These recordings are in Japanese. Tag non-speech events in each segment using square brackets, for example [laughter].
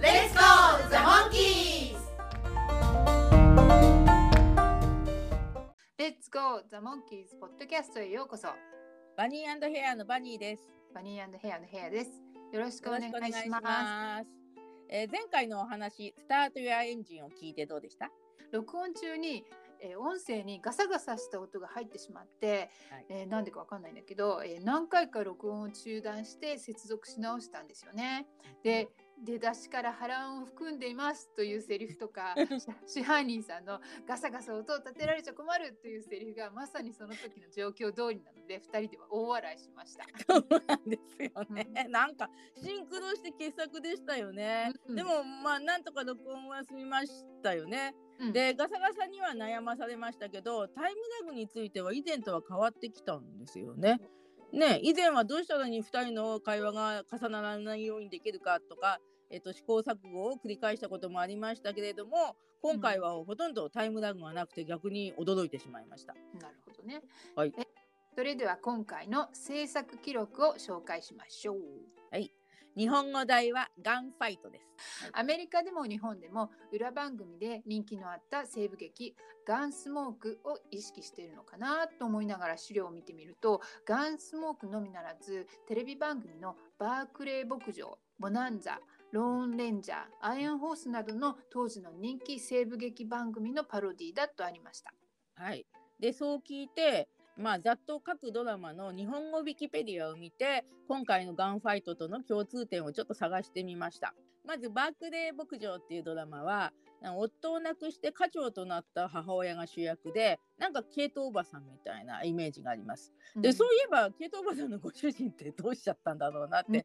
Let's go, the monkeys! Let's go! The Monkeys ポッドキャストへようこそ。バニーヘアのバニーです。バニーヘアのヘアです。よろしくおよろ願いします。しくお願いします。えー前回のお話スタートやエンジンを聞いてどうでした？録音中に、えー音声にガサガサした音が入ってしまって、はい。えーなんでかわかんないんだけど、えー何回か録音を中断して接続し直したんですよね。で出だしから波乱を含んでいますというセリフとか支配人さんのガサガサ音を立てられちゃ困るというセリフがまさにその時の状況通りなので2人では大笑いしました。そうなんですよね。なんかシンクロして傑作でしたよね。うんでもまあなんとか録音は済みましたよね。うんでガサガサには悩まされましたけどタイムラグについては以前とは変わってきたんですよね。ね以前はどうしたらに2人の会話が重ならないようにできるかとか、えっと、試行錯誤を繰り返したこともありましたけれども今回はほとんどタイムラグがなくて逆に驚いてしまいました。なるほどね。はいえそれでは今回の制作記録を紹介しましょう。日本語題はガンファイトです。アメリカでも日本でも裏番組で人気のあった西部劇「ガンスモーク」を意識しているのかなと思いながら資料を見てみるとガンスモークのみならずテレビ番組の「バークレー牧場」「ボナンザ」「ローンレンジャー」「アイアンホース」などの当時の人気西部劇番組のパロディだとありました。はい、でそう聞いて、まあ、ざっと各ドラマの日本語ウィキペディアを見て今回のガンファイトとの共通点をちょっと探してみました。まず「バークレー牧場」っていうドラマは夫を亡くして家長となった母親が主役でなんかケイトおばさんみたいなイメージがあります。で、そういえばケイトおばさんのご主人ってどうしちゃったんだろうなって、ね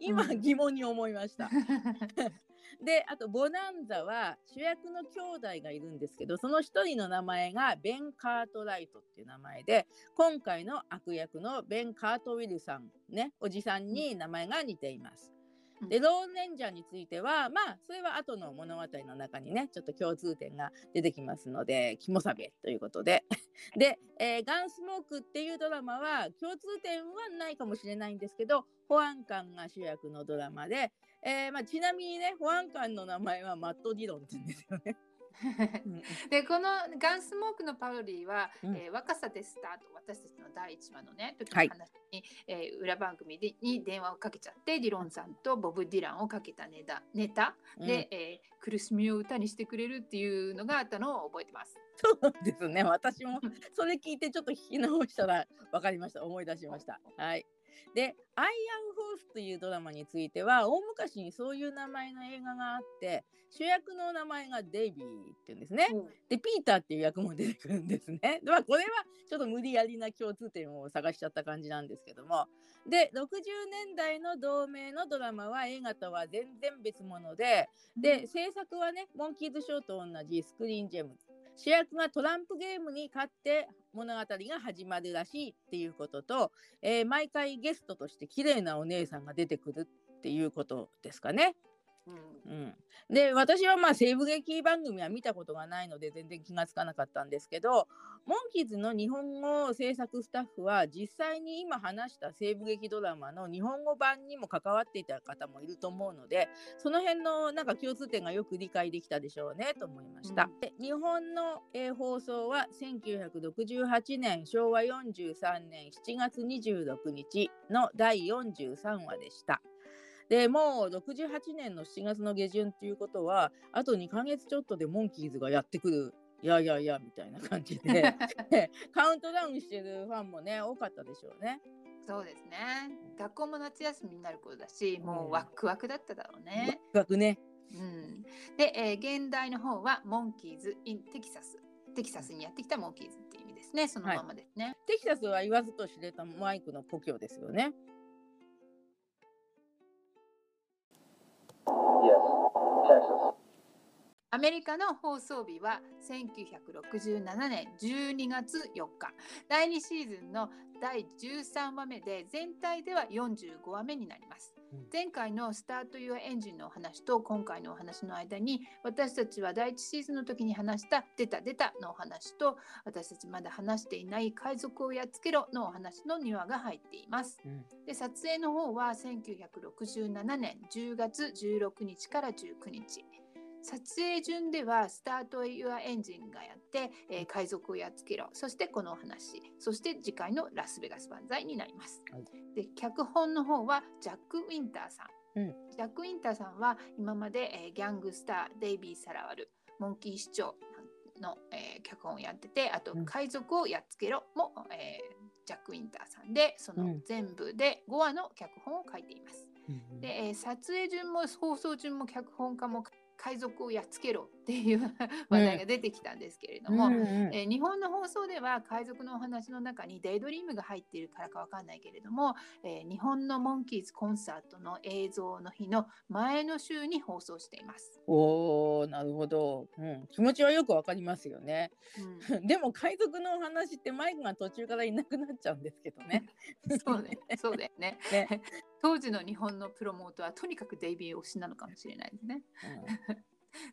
今うん [laughs] 疑問に思いました。[laughs] であとボナンザは主役の兄弟がいるんですけどその一人の名前がベン・カートライトっていう名前で今回の悪役のベン・カートウィルさんねおじさんに名前が似ています。うん。でローンレンジャーについてはまあそれは後の物語の中にねちょっと共通点が出てきますので肝サビということで。[laughs] で、えーガンスモークっていうドラマは共通点はないかもしれないんですけど保安官が主役のドラマで、えーまあ、ちなみにね保安官の名前はマット・ディロンって言うんですよね。[laughs] でこの「ガンスモーク」のパロディは、うんえー若さでスタート私たちの第1話のね時はいの話に、えー裏番組でに電話をかけちゃってディロンさんとボブ・ディランをかけたネタネタで、えー苦しみを歌にしてくれるっていうのがあったのを覚えてます。そうですね私も [laughs] それ聞いてちょっと聞き直したら分かりました思い出しました。はい、で「アイアンホース」というドラマについては大昔にそういう名前の映画があって主役の名前がデイビーっていうんですね。でピーターっていう役も出てくるんですね。でまあこれはちょっと無理やりな共通点を探しちゃった感じなんですけどもで60年代の同名のドラマは映画とは全然別物でで制作はねモンキーズショーと同じスクリーンジェム主役がトランプゲームに勝って物語が始まるらしいっていうことと、えー毎回ゲストとして綺麗なお姉さんが出てくるっていうことですかね。うんうん、で私はまあ西部劇番組は見たことがないので全然気がつかなかったんですけどモンキーズの日本語制作スタッフは実際に今話した西部劇ドラマの日本語版にも関わっていた方もいると思うのでその辺のなんか共通点がよく理解できたでしょうねと思いました。うんで日本の、えー放送は1968年昭和43年7月26日の第43話でした。でもう68年の7月の下旬っていうことはあと2ヶ月ちょっとでモンキーズがやってくる。いやいやいやみたいな感じ [laughs] で。カウントダウンしてるファンもね多かったでしょうね。そうですね。学校も夏休みになる頃だしもうワクワクだっただろうね。学ね。うん、で、えー原題の方は Monkees in Texas。テキサスにやってきたモンキーズっていう意味ですね。そのままですね。テキサスは言わずと知れたマイクの故郷ですよね。アメリカの放送日は1967年12月4日。第2シーズンの第13話目で全体では45話目になります。うん。前回の「スタート・ユア・エンジン」のお話と今回のお話の間に私たちは第1シーズンの時に話した「出た出た」のお話と私たちまだ話していない「海賊をやっつけろ」のお話の2話が入っています。うん。で撮影の方は1967年10月16日から19日撮影順では「スタート・ユア・エンジン」がやって、えー海賊をやっつけろ」そしてこのお話。そして次回の「ラスベガス万歳」になります。はい。で脚本の方はジャック・ウィンターさん。うん。ジャック・ウィンターさんは今まで、えーギャングスターデイビー・サラワルモンキー市長の、えー脚本をやっててあとうん「海賊をやっつけろも」えージャック・ウィンターさんでそのうん。全部で5話の脚本を書いています。うんで、えー撮影順も放送順も脚本家も海賊をやっつけろっていう [laughs] 話題が出てきたんですけれども、うんうんえー日本の放送では海賊のお話の中にデイドリームが入っているからかわかんないけれども、えー日本のモンキーズコンサートの映像の日の前の週に放送しています。おおなるほど、うん、気持ちはよくわかりますよね。うん [laughs] でも海賊のお話ってマイクが途中からいなくなっちゃうんですけどね。[laughs] そうね、そうだよね。ね当時の日本のプロモートはとにかくデイビー推しなのかもしれないですね。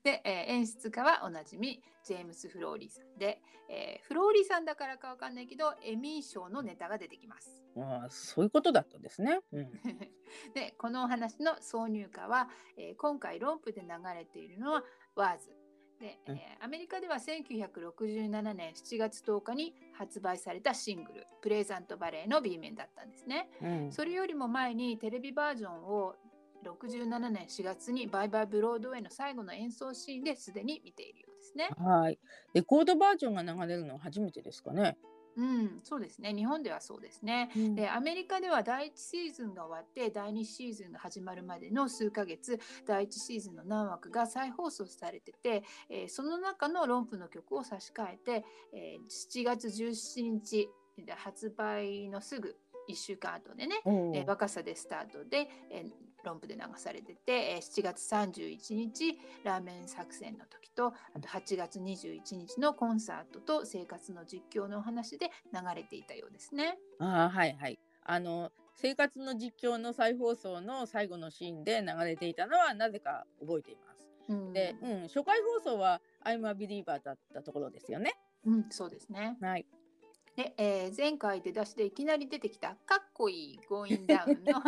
で、えー演出家はおなじみジェームス・フローリーさんで、えーフローリーさんだからかわかんないけどエミー賞のネタが出てきます。うん、あーそういうことだったんですね。うん、[laughs] でこのお話の挿入歌は、えー今回ロープで流れているのは「ワーズ」で、えーアメリカでは1967年7月10日に発売されたシングル「プレゼントバレー」の B 面だったんですね。うん、それよりも前にテレビバージョンを67年4月にバイバイブロードウェイの最後の演奏シーンですでに見ているようですね。はい。レコードバージョンが流れるのは初めてですかね。うん、そうですね。日本ではそうですね。うんでアメリカでは第1シーズンが終わって第2シーズンが始まるまでの数ヶ月第1シーズンの何枠が再放送されてて、えーその中のロンプの曲を差し替えて、えー7月17日で発売のすぐ1週間後でね、おーえー若さでスタートで、えーロンプで流されてて、えー7月31日ラーメン作戦の時とあと8月21日のコンサートと生活の実況のお話で流れていたようですね。あーはいはい。あの生活の実況の再放送の最後のシーンで流れていたのはなぜか覚えています。うんで、うん、初回放送は「I'm a Believer」だったところですよね。うん、そうですね。はい。で、えー前回出だしでいきなり出てきたかっこいい Goin' Down の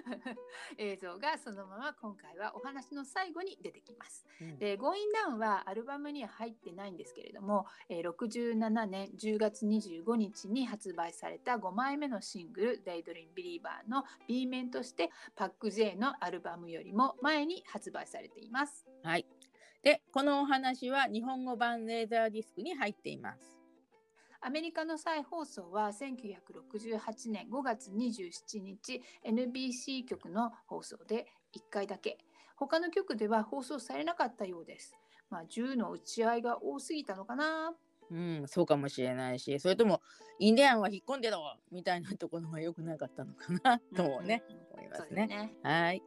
[laughs] 映像がそのまま今回はお話の最後に出てきます。うんで、 Goin' Down はアルバムには入ってないんですけれども、えー67年10月25日に発売された5枚目のシングル「Daydream Believer」の B 面としてパック J のアルバムよりも前に発売されています。はい。で、このお話は日本語版レーザーディスクに入っています。アメリカの再放送は1968年5月27日 NBC 局の放送で1回だけ他の局では放送されなかったようです。まあ、銃の撃ち合いが多すぎたのかなうん、そうかもしれないし、それともインディアンは引っ込んでろみたいなところが良くなかったのかなともね、うん思いまそうすね。ね。はい。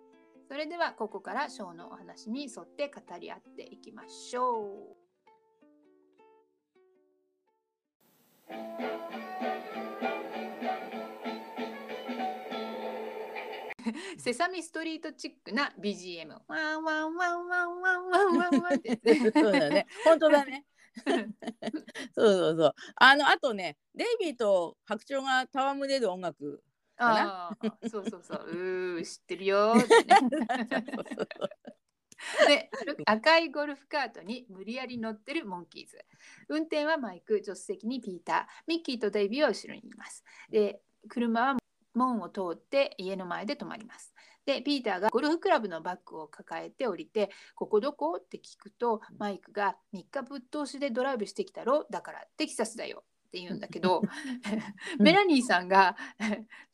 それではここからショーのお話に沿って語り合っていきましょう。[laughs] セサミストリートチックな BGM。ワンワンワンワンワンワンワンワンってやつ。そうだね。本当だね。そうそうそう。あの、あとね、デイビーと白鳥が戯れる音楽。ああ、そうそうそう。うー、知ってるよーってね。で赤いゴルフカートに無理やり乗ってるモンキーズ。運転はマイク助手席にピーター。ミッキーとデイビーは後ろにいます。で車は門を通って家の前で止まります。でピーターがゴルフクラブのバッグを抱えて降りて「ここどこ?」って聞くとマイクが「3日ぶっ通しでドライブしてきたろ？だからテキサスだよ」って言うんだけど [laughs] [laughs] メラニーさんが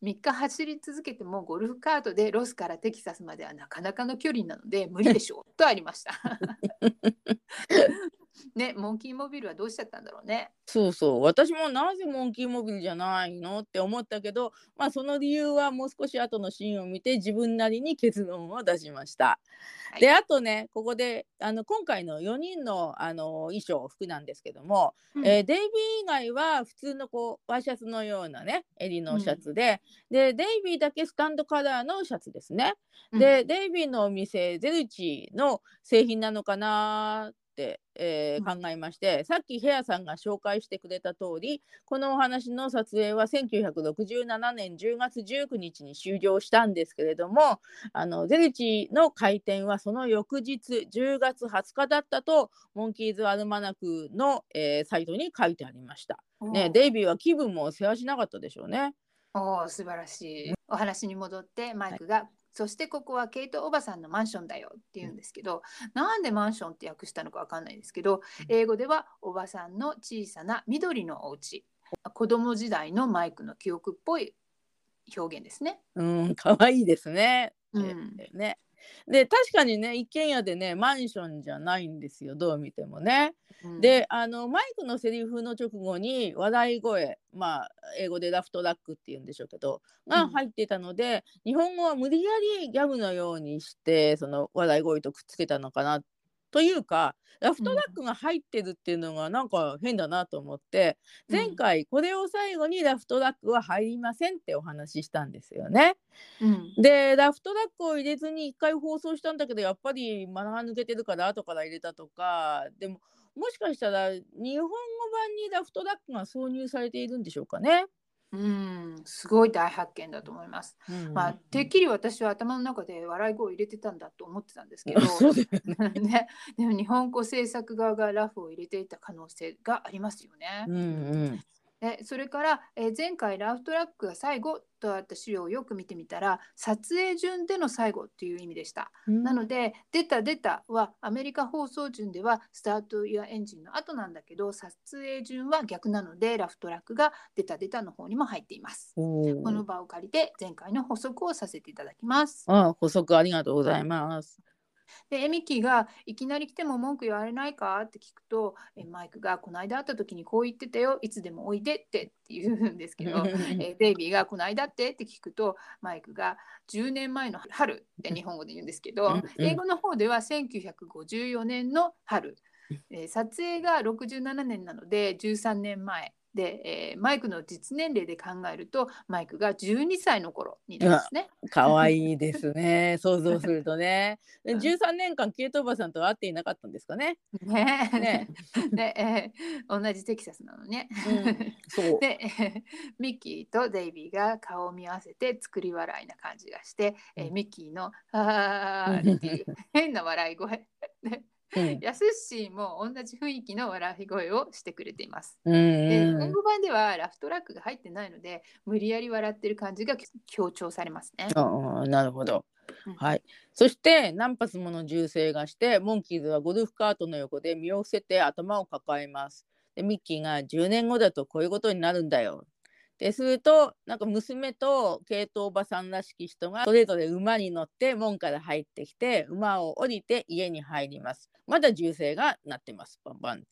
3日走り続けてもゴルフカートでロスからテキサスまではなかなかの距離なので無理でしょうとありました。[laughs] [laughs] ねモンキーモビルはどうしちゃったんだろうね。そうそう私もなぜモンキーモビルじゃないのって思ったけど、まあ、その理由はもう少し後のシーンを見て自分なりに結論を出しました。はいであとねここであの今回の4人のあの衣装服なんですけども、うんえーデイビー以外は普通のこうワイシャツのようなね襟のシャツで,、でデイビーだけスタンドカラーのシャツですね。うんでデイビーのお店ゼルチの製品なのかなって、えーう考えましてさっきヘアさんが紹介してくれた通りこのお話の撮影は1967年10月19日に終了したんですけれどもあのゼルチの開店はその翌日10月20日だったとモンキーズ・アルマナクの、えーサイトに書いてありました。ね、デイビーは気分も世話しなかったでしょうね。おー素晴らしい。お話に戻ってマイクが、そしてここはケイトおばさんのマンションだよって言うんですけど、なんでマンションって訳したのかわかんないですけど、英語ではおばさんの小さな緑のお家子供時代のマイクの記憶っぽい表現ですね。うん、可愛いですね。うんえーね。で確かにね一軒家でねマンションじゃないんですよどう見てもね。うん。であのマイクのセリフの直後に笑い声まあ英語でラフトラックっていうんでしょうけどがうん。入っていたので、日本語は無理やりギャグのようにしてその笑い声とくっつけたのかなというかラフトラックが入ってるっていうのがなんか変だなと思って、うん前回これを最後にラフトラックは入りませんってお話ししたんですよね。うんでラフトラックを入れずに1回放送したんだけどやっぱり間が抜けてるから後から入れたとかでももしかしたら日本語版にラフトラックが挿入されているんでしょうかね。うん、すごい大発見だと思います。まあ、てっきり私は頭の中で笑い声を入れてたんだと思ってたんですけど、ね。[laughs] ね、でも日本語制作側がラフを入れていた可能性がありますよね。うんうんでそれから、えー前回ラフトラックが最後とあった資料をよく見てみたら撮影順での最後っていう意味でした。うんなので「出た出た」はアメリカ放送順ではスタート・イヤ・エンジンの後なんだけど撮影順は逆なのでラフトラックが「出た出た」の方にも入っています。この場を借りて前回の補足をさせていただきます。あ補足ありがとうございます。でエミキーが「いきなり来ても文句言われないか?」って聞くとえマイクが「この間会った時にこう言ってたよいつでもおいで」ってって言うんですけど [laughs] えデイビーが「この間って?」って聞くとマイクが「10年前の春」って日本語で言うんですけど英語の方では1954年の春、えー撮影が67年なので13年前で、えーマイクの実年齢で考えるとマイクが12歳の頃になりますね。可愛いですね。想像するとね。[laughs] でうん13年間ケイトおばさんとは会っていなかったんですかね？ねね [laughs] で、えー同じテキサスなのね。うんそう。[laughs] で、えーミッキーとデイビーが顔を見合わせて作り笑いな感じがして、えーミッキーの「はーっていう変な笑い声でうんヤスッシーも同じ雰囲気の笑い声をしてくれています。うんでうん本語版ではラフトラックが入ってないので無理やり笑ってる感じが強調されますね。ああなるほどうん。はい。そして何発もの銃声がしてモンキーズはゴルフカートの横で身を伏せて頭を抱えます。でミッキーが10年後だとこういうことになるんだよ。でするとなんか娘と系統おばさんらしき人がそれぞれ馬に乗って門から入ってきて馬を降りて家に入ります。まだ銃声が鳴ってます。バンバン。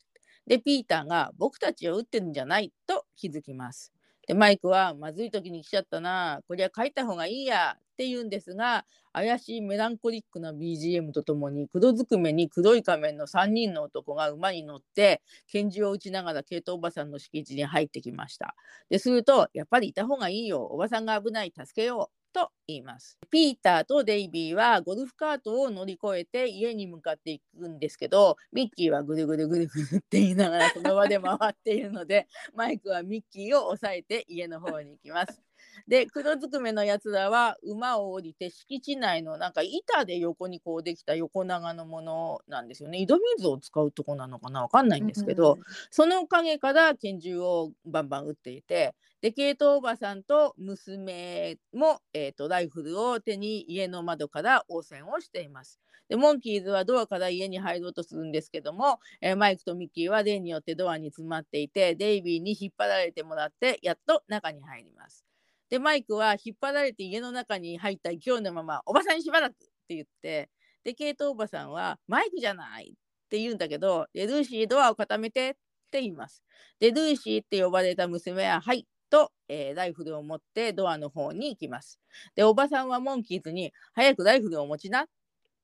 でピーターが僕たちを撃ってるんじゃないと気づきます。でマイクはまずい時に来ちゃったなこりゃ書いた方がいいやって言うんですが怪しいメランコリックな BGM とともに黒ずくめに黒い仮面の3人の男が馬に乗って拳銃を撃ちながらケイトおばさんの敷地に入ってきました。でするとやっぱりいた方がいいよ。おばさんが危ない。助けよう。と言います。ピーターとデイビーはゴルフカートを乗り越えて家に向かっていくんですけどミッキーはぐるぐるぐるぐるって言いながらその場で回っているのでマイクはミッキーを押さえて家の方に行きます。で黒ずくめのやつらは馬を降りて敷地内のなんか板で横にこうできた横長のものなんですよね井戸水を使うとこなのかなわかんないんですけど、その陰から拳銃をバンバン撃っていてでケイトおばさんと娘も、えー、とライフルを手に家の窓から応戦をしています。でモンキーズはドアから家に入ろうとするんですけども、えーマイクとミッキーは例によってドアに詰まっていてデイビーに引っ張られてもらってやっと中に入ります。でマイクは引っ張られて家の中に入った勢いのまま「おばさんにしばらく!」って言ってでケイトおばさんは「マイクじゃない!」って言うんだけど、でルーシードアを固めてって言います。で、ルーシーって呼ばれた娘は、はい、と、えーライフルを持ってドアの方に行きます。で、おばさんはモンキーズに、早くライフルを持ちなっ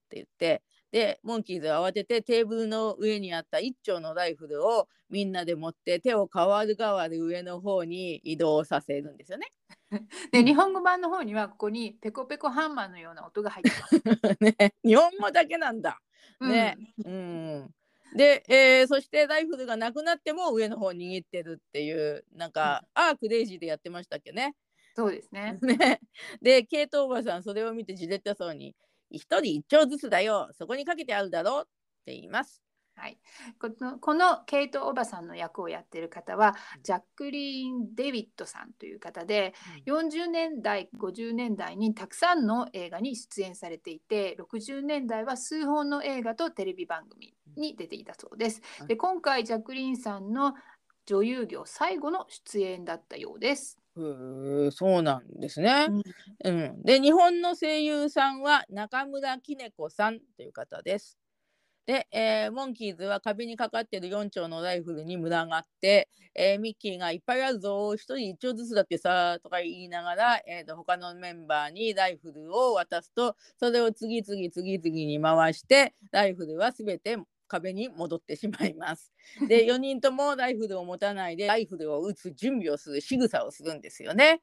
て言って、で、モンキーズは慌ててテーブルの上にあった一丁のライフルをみんなで持って手を代わる代わる上の方に移動させるんですよね。[laughs] で日本語版の方にはここにペコペコハンマーのような音が入ってます。[laughs] ね日本語だけなんだ。ねうんうん。で、えーそしてライフルがなくなっても上の方握ってるっていうなんか、アークレイジーでやってましたっけね。そうですね。[laughs] ねでケイトおばさんそれを見てじれったそうに「一人一丁ずつだよそこにかけてあるだろ」って言います。はい、このこのケイト・おばさんの役をやってる方はジャックリーン・デビッドさんという方で40年代50年代にたくさんの映画に出演されていて60年代は数本の映画とテレビ番組に出ていたそうです。で今回ジャックリーンさんの女優業最後の出演だったようです。へーそうなんですね。うん、で日本の声優さんは中村きね子さんという方です。で、えーモンキーズは壁にかかってる4丁のライフルに群がって、えーミッキーがいっぱいあるぞ1人1丁ずつだってさとか言いながら、えーと他のメンバーにライフルを渡すとそれを次々次々に回してライフルは全て壁に戻ってしまいます。[laughs] で4人ともライフルを持たないでライフルを撃つ準備をする仕草をするんですよね。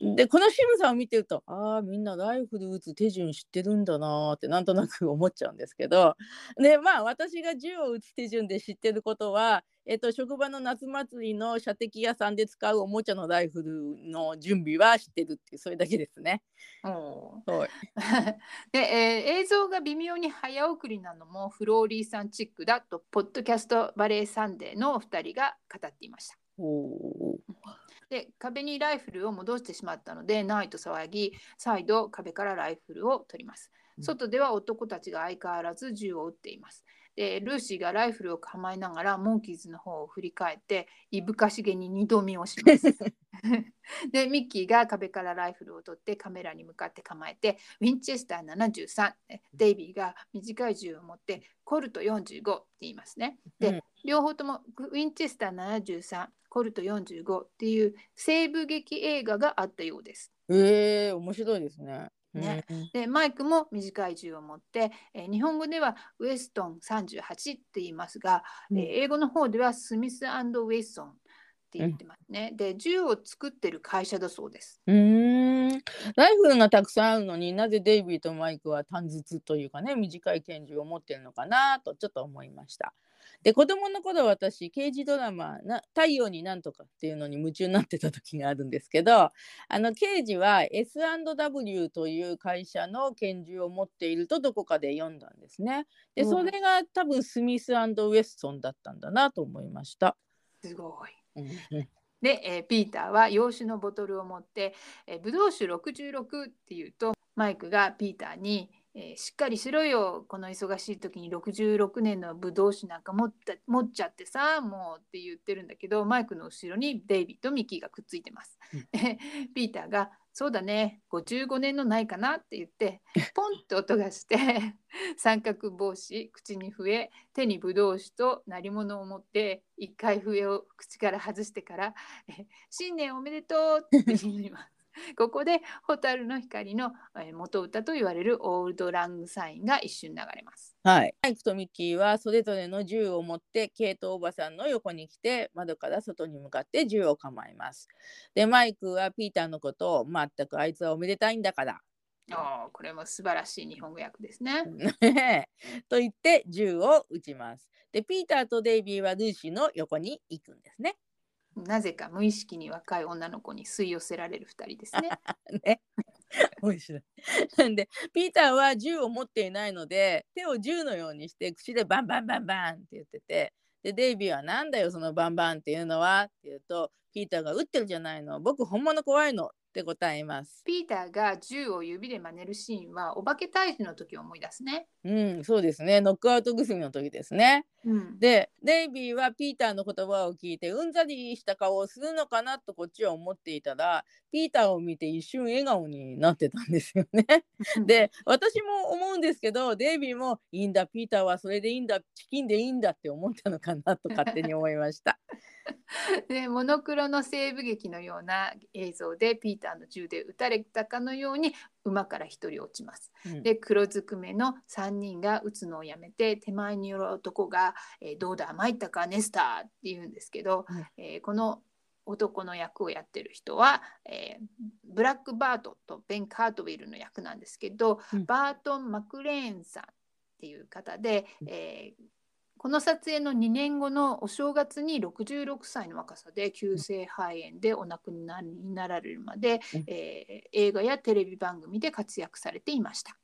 うんでこの仕草を見てるとああみんなライフル撃つ手順知ってるんだなーってなんとなく思っちゃうんですけどでまあ私が銃を撃つ手順で知ってることは、えっと職場の夏祭りの射的屋さんで使うおもちゃのライフルの準備は知ってるっていうそれだけですね。おー。はい、[laughs] で、えー映像が微妙に早送りなのもフローリーさんチックだとポッドキャストバレーサンデーのお二人が語っていました。で壁にライフルを戻してしまったのでないと騒ぎ再度壁からライフルを取ります。うん。外では男たちが相変わらず銃を撃っていますでルーシーがライフルを構えながらモンキーズの方を振り返っていぶかしげに二度見をします [laughs] でミッキーが壁からライフルを取ってカメラに向かって構えてウィンチェスター73えデイビーが短い銃を持ってコルト45って言いますねで、うん両方ともウィンチェスター73コルト45っていう西部劇映画があったようです。えー、面白いですね。ねうんでマイクも短い銃を持って、えー日本語ではウエストン38って言いますが、うんえー英語の方ではスミスウェイソンって言ってますね。で銃を作ってる会社だそうです。うーんライフルがたくさんあるのになぜデイビーとマイクは短筒というかね短い拳銃を持ってるのかなとちょっと思いました。で子供の頃私刑事ドラマな「太陽になんとか」っていうのに夢中になってた時があるんですけどあの刑事は S&W という会社の拳銃を持っているとどこかで読んだんですね。でうんそれが多分スミスウェストンだったんだなと思いました。すごい。うんで、えーピーターは洋酒のボトルを持って、えー、ブドウ酒66っていうとマイクがピーターに、えーしっかりしろよこの忙しい時に66年のブドウ酒なんか持った持っちゃってさもうって言ってるんだけどマイクの後ろにデイビーとミッキーがくっついてます。で [laughs] ピーターが「そうだね55年のないかな」って言って [laughs] ポンって音がして三角帽子口に笛手にブドウ酒と鳴り物を持って一回笛を口から外してからえ新年おめでとうって言います。[laughs] ここで「蛍の光の」えー元歌と言われるオールドラングサインが一瞬流れます。はい、マイクとミッキーはそれぞれの銃を持ってケイトおばさんの横に来て窓から外に向かって銃を構えます。でマイクはピーターのことを全くあいつはおめでたいんだからおーこれも素晴らしい日本語訳ですね。[laughs] と言って銃を撃ちます。でピーターとデイビーはルーシーの横に行くんですね。なぜか無意識に若い女の子に吸い寄せられる2人ですね。[laughs] ね。面白い。なんでピーターは銃を持っていないので手を銃のようにして口でバンバンバンバンって言っててでデイビーはなんだよそのバンバンっていうのはって言うとピーターが撃ってるじゃないの僕本物怖いのってって答えます。ピーターが銃を指で真似るシーンはお化け退治の時を思い出すね。うん、そうですね。ノックアウト薬の時ですね。うん、で、デイビーはピーターの言葉を聞いてうんざりした顔をするのかなとこっちは思っていたら、ピーターを見て一瞬笑顔になってたんですよね。で、私も思うんですけど、デイビーもいいんだ、ピーターはそれでいいんだ、チキンでいいんだって思ったのかなと勝手に思いました。で [laughs] モノクロの西部劇のような映像でピーターの銃で撃たれたかのように馬から一人落ちます。うん。で黒ずくめの3人が撃つのをやめて手前にいる男が「えーどうだ参ったかネスター」って言うんですけど、うん。えーこの男の役をやってる人は、えーブラック・バートとベン・カートウィルの役なんですけど、うん。バートン・マクレーンさんっていう方で、うん。えーこの撮影の2年後のお正月に66歳の若さで急性肺炎でお亡くなりになられるまで、うんえー映画やテレビ番組で活躍されていました。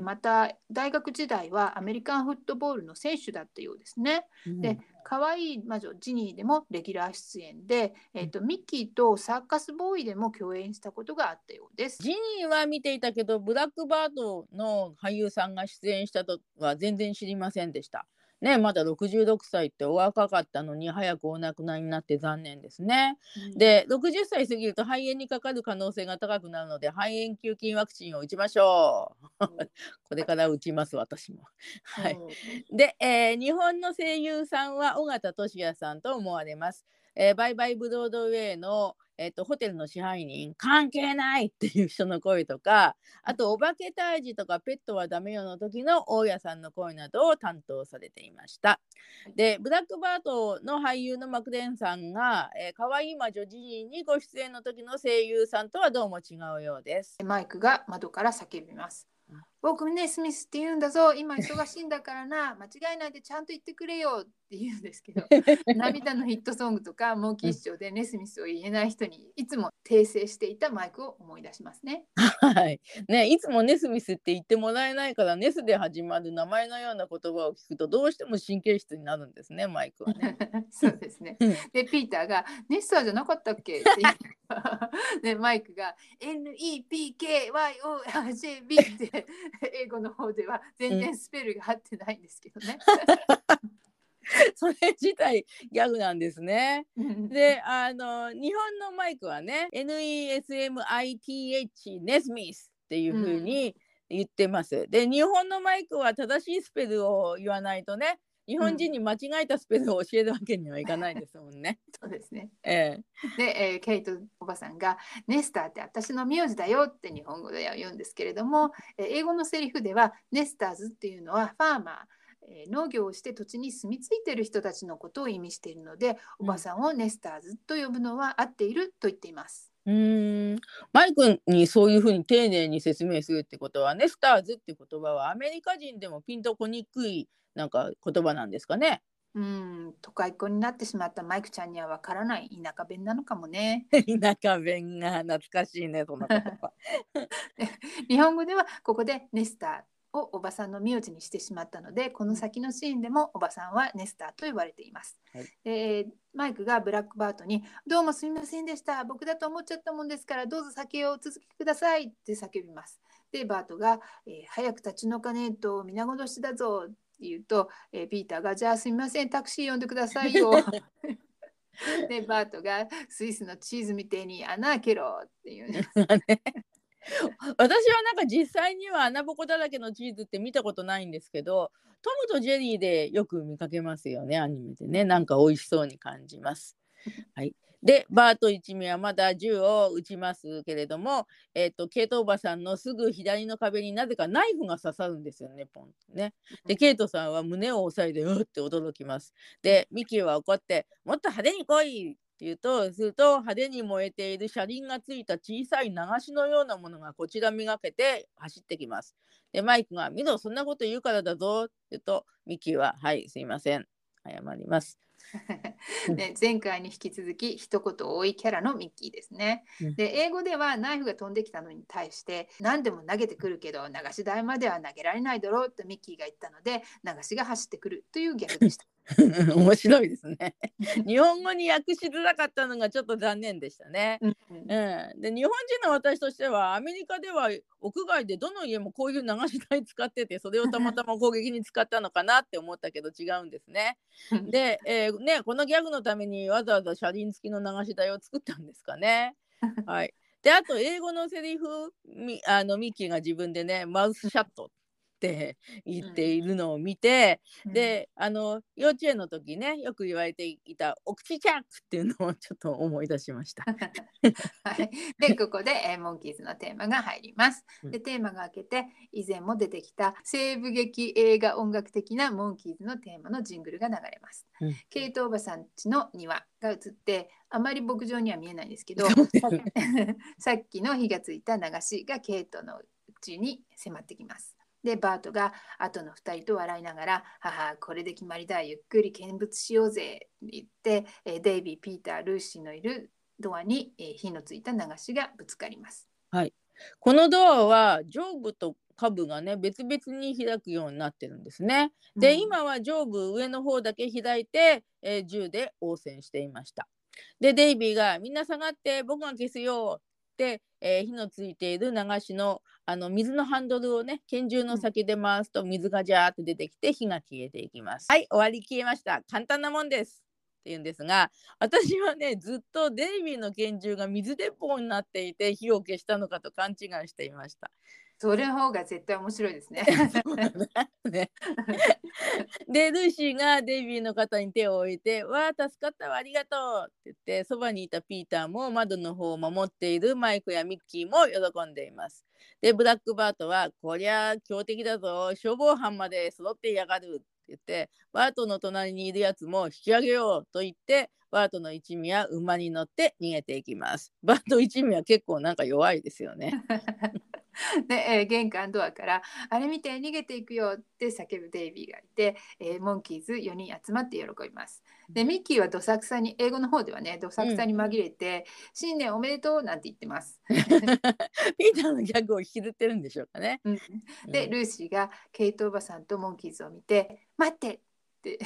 また大学時代はアメリカンフットボールの選手だったようですね。で可愛い魔女ジニーでもレギュラー出演で、えーとミッキーとサーカスボーイでも共演したことがあったようです。ジニーは見ていたけど、ブラックバードの俳優さんが出演したとは全然知りませんでした。ね、まだ66歳ってお若かったのに早くお亡くなりになって残念ですね。で、60歳過ぎると肺炎にかかる可能性が高くなるので、肺炎球菌ワクチンを打ちましょう。[laughs] これから打ちます、私も。はい。うんで、えー日本の声優さんは尾形俊也さんと思われます。えーバイバイブロードウェイの、えーとホテルの支配人関係ないっていう人の声とかあとお化け退治とかペットはダメよの時の大家さんの声などを担当されていました。でブラックバートの俳優のマクレンさんが、えー、可愛い魔女ジニーにご出演の時の声優さんとはどうも違うようです。マイクが窓から叫びます。僕ね、スミスって言うんだぞ。今忙しいんだからな。[laughs] 間違いないでちゃんと言ってくれよって言うんですけど、[laughs] 涙のヒットソングとかモーキーショーでネスミスを言えない人にいつも訂正していたマイクを思い出しますね。はい。ね、いつもネスミスって言ってもらえないから、ネスで始まる名前のような言葉を聞くと、どうしても神経質になるんですね、マイクはね。[laughs] そうですね。うんで、ピーターが、ネスターじゃなかったっけって言うで、マイクが、NEPKYORJB って、[laughs] 英語の方では全然スペルが合ってないんですけどね。[laughs] それ自体ギャグなんですね。で、で、あの、日本のマイクはね、NESMITH ネスミスっていう風に言ってます。で、日本のマイクは正しいスペルを言わないとね、日本人に間違えたスペルを教えるわけにはいかないですもんね。[laughs] そうですね。ええで、えーケイトおばさんが「ネスターって私の名字だよ」って日本語では言うんですけれども、えー英語のセリフでは「ネスターズ」っていうのはファーマー、えー農業をして土地に住み着いている人たちのことを意味しているので、おばさんをネスターズと呼ぶのは合っていると言っています。うーんマイクにそういうふうに丁寧に説明するってことはね、スターズって言葉はアメリカ人でもピンとこにくいなんか言葉なんですかね。うん、都会っ子になってしまったマイクちゃんにはわからない田舎弁なのかもね。[laughs] 田舎弁が懐かしいね、そんな言葉。[laughs] 日本語ではここでネスターをおばさんの名字にしてしまったのでこの先のシーンでもおばさんはネスターと言われています。はいでマイクがブラックバートに「どうもすみませんでした僕だと思っちゃったもんですからどうぞ酒をお続けください」って叫びます。でバートが、えー早く立ち退かねえと皆殺しだぞ」言うと、えーピーターが「じゃあすみませんタクシー呼んでくださいよ」[laughs] でバートが「スイスのチーズみてえに穴開けろ」って言う [laughs] 私はなんか実際には穴ぼこだらけのチーズって見たことないんですけどトムとジェリーでよく見かけますよねアニメでね。なんか美味しそうに感じます。はい、でバート一味はまだ銃を撃ちますけれども、えー、とケイトおばさんのすぐ左の壁になぜかナイフが刺さるんですよねポンね。でケイトさんは胸を押さえてうって驚きます。でミキは怒ってもっと派手に来いって言うとすると派手に燃えている車輪がついた小さい流しのようなものがこちらめがけて走ってきます。でマイクが「見ろそんなこと言うからだぞ」って言うとミキは「はいすいません謝ります」。ね、前回に引き続き一言多いキャラのミッキーですね。うんで英語ではナイフが飛んできたのに対して何でも投げてくるけど流し台までは投げられないだろうとミッキーが言ったので流しが走ってくるというギャグでした。[laughs] 面白いですね。日本語に訳しづらかったのがちょっと残念でしたね。うんうん、で日本人の私としてはアメリカでは屋外でどの家もこういう流し台使っててそれをたまたま攻撃に使ったのかなって思ったけど違うんですね。で、えーね、このギャグのためにわざわざ車輪付きの流し台を作ったんですかね。[laughs] はい、であと英語のセリフみあのミッキーが自分でねマウスシャットって言っているのを見て、であの幼稚園の時ねよく言われていた「お口チャック」っていうのをちょっと思い出しました。はい、でここで、えーモンキーズのテーマが入ります。うんでテーマが明けて以前も出てきた西部劇映画音楽的なモンキーズのテーマのジングルが流れます。うんケイトおばさん家の庭が映ってあまり牧場には見えないんですけど [laughs] さっきの火がついた流しがケイトの家に迫ってきます。でバートが後の2人と笑いながら「母これで決まりだゆっくり見物しようぜ」って言ってえーデイビーピータールーシーのいるドアにえー火のついた流しがぶつかります。このドアは上部と下部がね別々に開くようになってるんですね。で、うん今は上部上の方だけ開いて、えー銃で応戦していました。でデイビーが「みんな下がって僕が消すよ」って、えー火のついている流しのあの水のハンドルをね拳銃の先で回すと水がジャーって出てきて火が消えていきます。はい終わり消えました簡単なもんです。って言うんですが私はねずっとデイビーの拳銃が水鉄砲になっていて火を消したのかと勘違いしていました。それの方が絶対面白いですね。ね [laughs] でルーシーがデイビーの肩に手を置いて「わあ助かったわありがとう」って言ってそばにいたピーターも窓の方を守っているマイクやミッキーも喜んでいます。でブラックバートは「こりゃ強敵だぞ消防班まで揃ってやがる」って言ってバートの隣にいるやつも引き上げようと言ってバートの一味は馬に乗って逃げていきます。バート一味は結構なんか弱いですよね。[laughs] で、[laughs] えー玄関ドアから「あれ見て逃げていくよ」って叫ぶデイビーがいて、えーモンキーズ4人集まって喜びます。でミッキーはどさくさに英語の方ではねどさくさに紛れて「新年おめでとう」なんて言ってます。[laughs] ピーターのギャグを引きずってるんでしょうかね。うんでうんルーシーがケイトおばさんとモンキーズを見て「待って!」って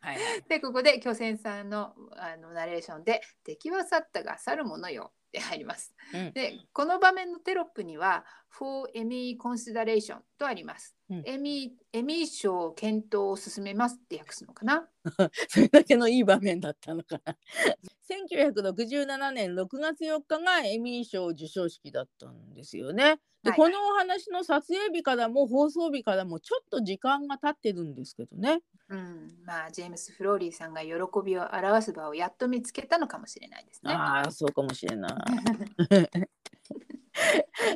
はいはいでここで巨泉さんのあのナレーションで「敵は去ったが去るものよ」って入ります。うんでこの場面のテロップには「For Emmy Consideration」とあります。うんエミエミー賞検討を進めますって訳すのかな。[laughs] それだけのいい場面だったのかな。[laughs] 1967年6月4日がエミー賞授賞式だったんですよね。で、はいこのお話の撮影日からも放送日からもちょっと時間が経ってるんですけどね。うん、まあジェームス・フローリーさんが喜びを表す場をやっと見つけたのかもしれないですね。ああ、そうかもしれない。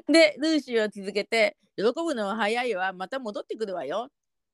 [laughs] で、ルーシーは続けて、喜ぶのは早いわ、また戻ってくるわよ。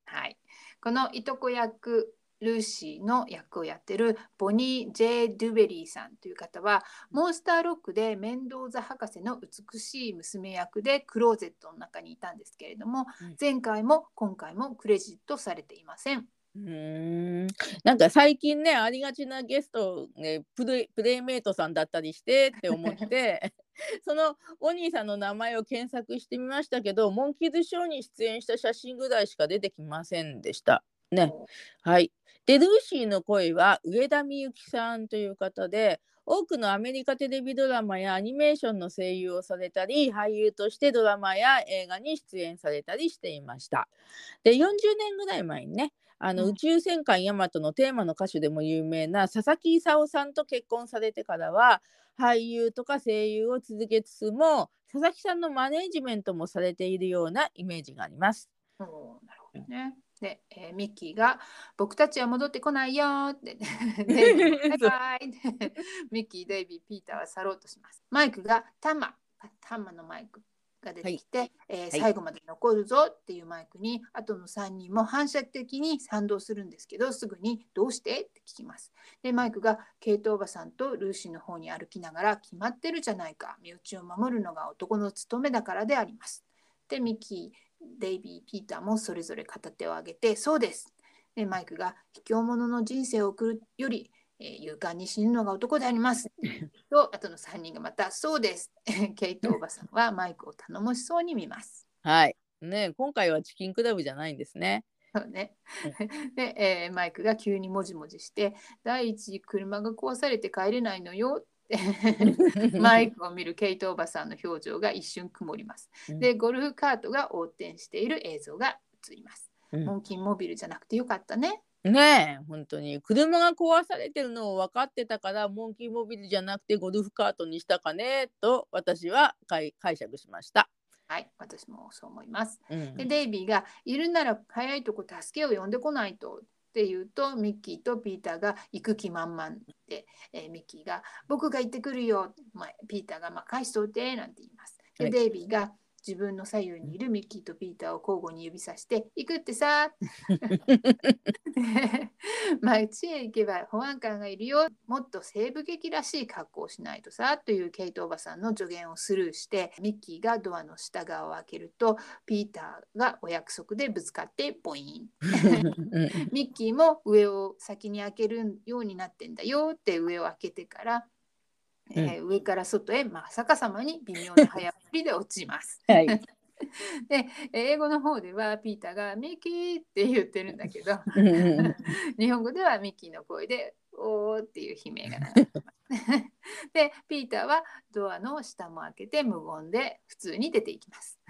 はい、このいとこ役ルーシーの役をやってるボニー・ジェイ・ドゥベリーさんという方はモンスターロックでメンドーザ博士の美しい娘役でクローゼットの中にいたんですけれどもうん前回も今回もクレジットされていません。うんなんか最近ねありがちなゲスト、ね、プレイプレイメイトさんだったりしてって思って [laughs] そのお兄さんの名前を検索してみましたけどモンキーズショーに出演した写真ぐらいしか出てきませんでした。ねはい、でルーシーの声は上田美幸さんという方で多くのアメリカテレビドラマやアニメーションの声優をされたり俳優としてドラマや映画に出演されたりしていました。で40年ぐらい前にねあの、うん宇宙戦艦ヤマトのテーマの歌手でも有名な佐々木勲さんと結婚されてからは俳優とか声優を続けつつも佐々木さんのマネージメントもされているようなイメージがあります。おーなるほどね。で、えーミッキーが「僕たちは戻ってこないよ」って [laughs] [laughs] バイバイ [laughs] ミッキー、デイビー、ピーターは去ろうとします。マイクがタンマタンマのマイクが出てきて、えーはい最後まで残るぞっていうマイクに後の3人も反射的に賛同するんですけどすぐに「どうして?」って聞きます。でマイクがケイトおばさんとルーシーの方に歩きながら決まってるじゃないか身内を守るのが男の務めだからであります。でミッキーデイビー、ピーターもそれぞれ片手を挙げて、そうです。で、マイクが、卑怯者の人生を送るより、えー勇敢に死ぬのが男であります。[laughs] と、あとの3人がまた、そうです。[laughs] ケイトおばさんはマイクを頼もしそうに見ます。はいね今回はチキンクラブじゃないんですね。そうね。[laughs] で、えーマイクが急にもじもじして「第一車が壊されて帰れないのよ」ってマイクを見るケイトおばさんの表情が一瞬曇ります。でゴルフカートが横転している映像が映ります。うんモンキーモビルじゃなくてよかったね。ねえ本当に車が壊されてるのを分かってたからモンキーモビルじゃなくてゴルフカートにしたかねと私は解解釈しました。はい、私もそう思います。うんでデイビーが「いるなら早いとこ助けを呼んでこないと」って言うとミッキーとピーターが行く気満々で、えーミッキーが「僕が行ってくるよ」まあ、ピーターが「まあ、返しといて」なんて言います。で、はいデイビーが自分の左右にいるミッキーとピーターを交互に指さして「行くってさ」[laughs] 街へ行けば保安官がいるよ。もっと西部劇らしい格好をしないとさというケイトおばさんの助言をスルーしてミッキーがドアの下側を開けるとピーターがお約束でぶつかってポイン。う [laughs] んミッキーも上を先に開けるようになってんだよって上を開けてから、えー上から外へ真っ逆さまに微妙な早振りで落ちます。はい [laughs] で英語の方ではピーターが「ミッキー」って言ってるんだけど [laughs] 日本語ではミッキーの声で「おー」っていう悲鳴が流れてます。[laughs] でピーターはドアの下も開けて無言で普通に出ていきます。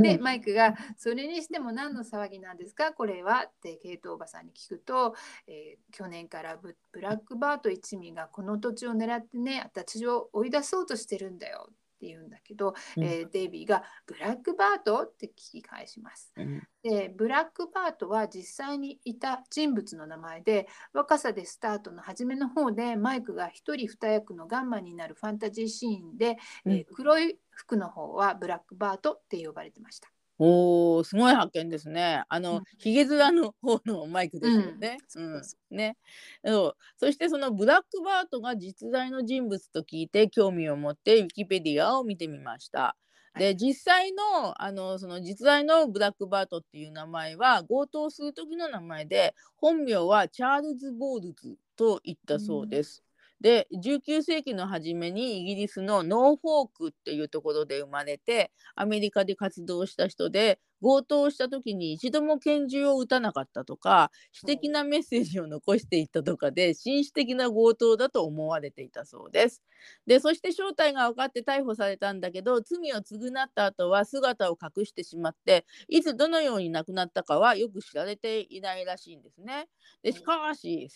でマイクが「それにしても何の騒ぎなんですか？これは?」ってケイトおばさんに聞くと、えー去年からブブラックバート一味がこの土地を狙ってね私を追い出そうとしてるんだよって言うんだけど、うんえーデイビーが「ブラックバート?」って聞き返します。うんでブラックバートは実際にいた人物の名前で若さでスタートの初めの方でマイクが一人二役のガンマンになるファンタジーシーンで、えー黒い服の方はブラックバートって呼ばれてました。おーすごい発見ですね。あの、うんヒゲ面の方のマイクですよね。うんうんねそうそしてそのブラックバートが実在の人物と聞いて興味を持ってウィキペディアを見てみました。はで実際のあのその実在のブラックバートっていう名前は強盗する時の名前で本名はチャールズ・ボールズと言ったそうです。で19世紀の初めにイギリスのノーフォークっていうところで生まれてアメリカで活動した人で強盗をした時に一度も拳銃を撃たなかったとか私的なメッセージを残していったとかで紳士的な強盗だと思われていたそうです。でそして正体が分かって逮捕されたんだけど罪を償った後は姿を隠してしまっていつどのように亡くなったかはよく知られていないらしいんですね。でしかし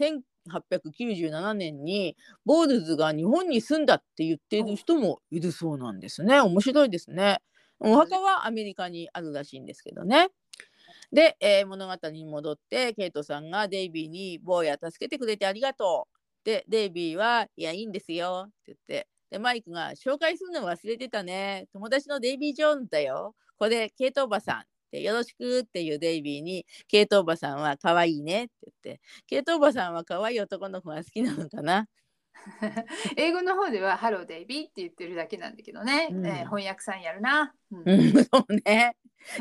1897年にボールズが日本に住んだって言っている人もいるそうなんですね。面白いですね。お墓はアメリカにあるらしいんですけどね。で、えー物語に戻ってケイトさんがデイビーに「坊や助けてくれてありがとう」でデイビーは「いやいいんですよ」って言って。でマイクが「紹介するの忘れてたね。友達のデイビー・ジョーンズだよ。これケイトおばさん」でよろしくっていうデイビーにケイトおばさんは可愛いねって言ってケイトおばさんは可愛い男の子が好きなのかな？[laughs] 英語の方では「ハローデイビー」って言ってるだけなんだけどね、うんえー翻訳さんやるな。うんうん、そうね。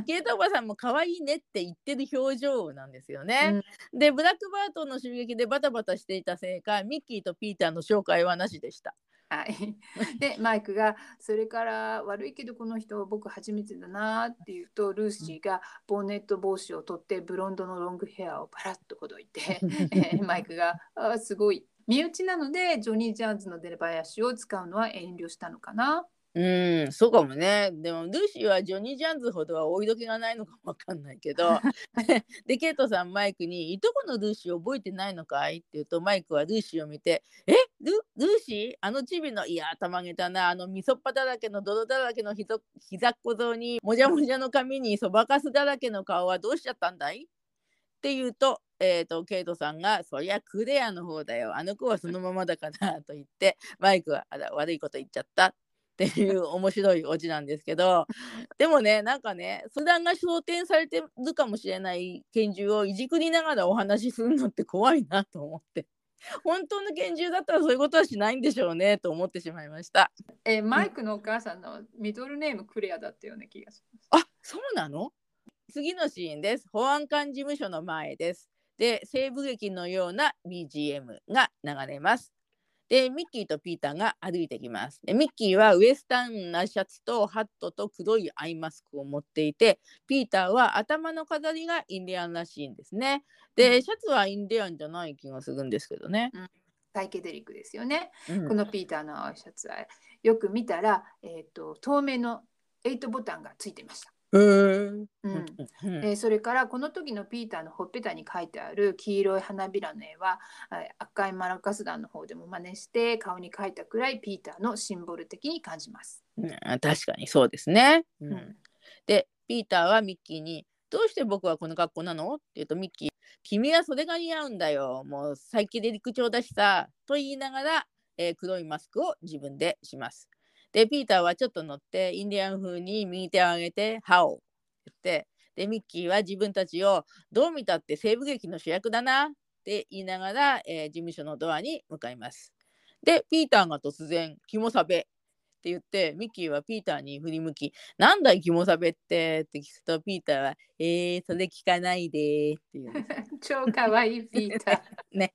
ケイトおばさんも可愛いねって言ってる表情なんですよね。で、ブラックバートの襲撃でバタバタしていたせいか、ミッキーとピーターの紹介はなしでした。はい、[laughs] でマイクが「それから悪いけどこの人僕初めてだな」って言うとルーシーがボンネット帽子を取ってブロンドのロングヘアをパラッとほどいて、え [laughs] ーマイクが「あーすごい」身内なのでジョニー・ジャーンズの出囃子を使うのは遠慮したのかな。うん、そうかもね。でも、ルーシーはジョニー・ジャンズほどは追い時がないのかもわかんないけど、[laughs] で、ケイトさん、マイクに、いとこのルーシー覚えてないのかいって言うと、マイクはルーシーを見て、え？ルルーシー？あのチビの、いや、頭げたな、あのみそっぱだらけの泥だらけのひぞ膝っ小僧に、もじゃもじゃの髪にそばかすだらけの顔はどうしちゃったんだい？って言うと、えー、とケイトさんが「そりゃクレアの方だよ。あの子はそのままだから」と言ってマイクはあら悪いこと言っちゃった。っていう面白いオチなんですけど。でもねなんかね相談が昇天されてるかもしれない拳銃をいじくりながらお話しするのって怖いなと思って。[laughs] 本当の拳銃だったらそういうことはしないんでしょうねと思ってしまいました。えーマイクのお母さんのミドルネームクレアだったような気がします。あそうなの？次のシーンです。保安官事務所の前です。で西部劇のような BGM が流れますで、ミッキーとピーターが歩いてきます。でミッキーはウエスタンなシャツとハットと黒いアイマスクを持っていて、ピーターは頭の飾りがインディアンらしいんですね。で、シャツはインディアンじゃない気がするんですけどね。サイケデリックですよね。うんこのピーターの青いシャツはよく見たら、えー、と透明の8ボタンがついてました。へーうんうんえーそれからこの時のピーターのほっぺたに書いてある黄色い花びらの絵はえー赤いマラカス団の方でも真似して顔に描いたくらいピーターのシンボル的に感じます。うん確かにそうですね。うんうんで、ピーターはミッキーに、どうして僕はこの格好なの？って言うと、ミッキー、君はそれが似合うんだよ。もうサイケデリック調だしさ。と言いながら、えー黒いマスクを自分でします。で、ピーターはちょっと乗って、インディアン風に右手を上げて、ハオって言って、で、ミッキーは自分たちをどう見たって西部劇の主役だなって言いながら、えー事務所のドアに向かいます。で、ピーターが突然、キモサベって言って、ミッキーはピーターに振り向き、なんだい、キモサベってって聞くと、ピーターは、えー、それ聞かないでって言う。[laughs] 超かわいいピーター。[laughs] ね。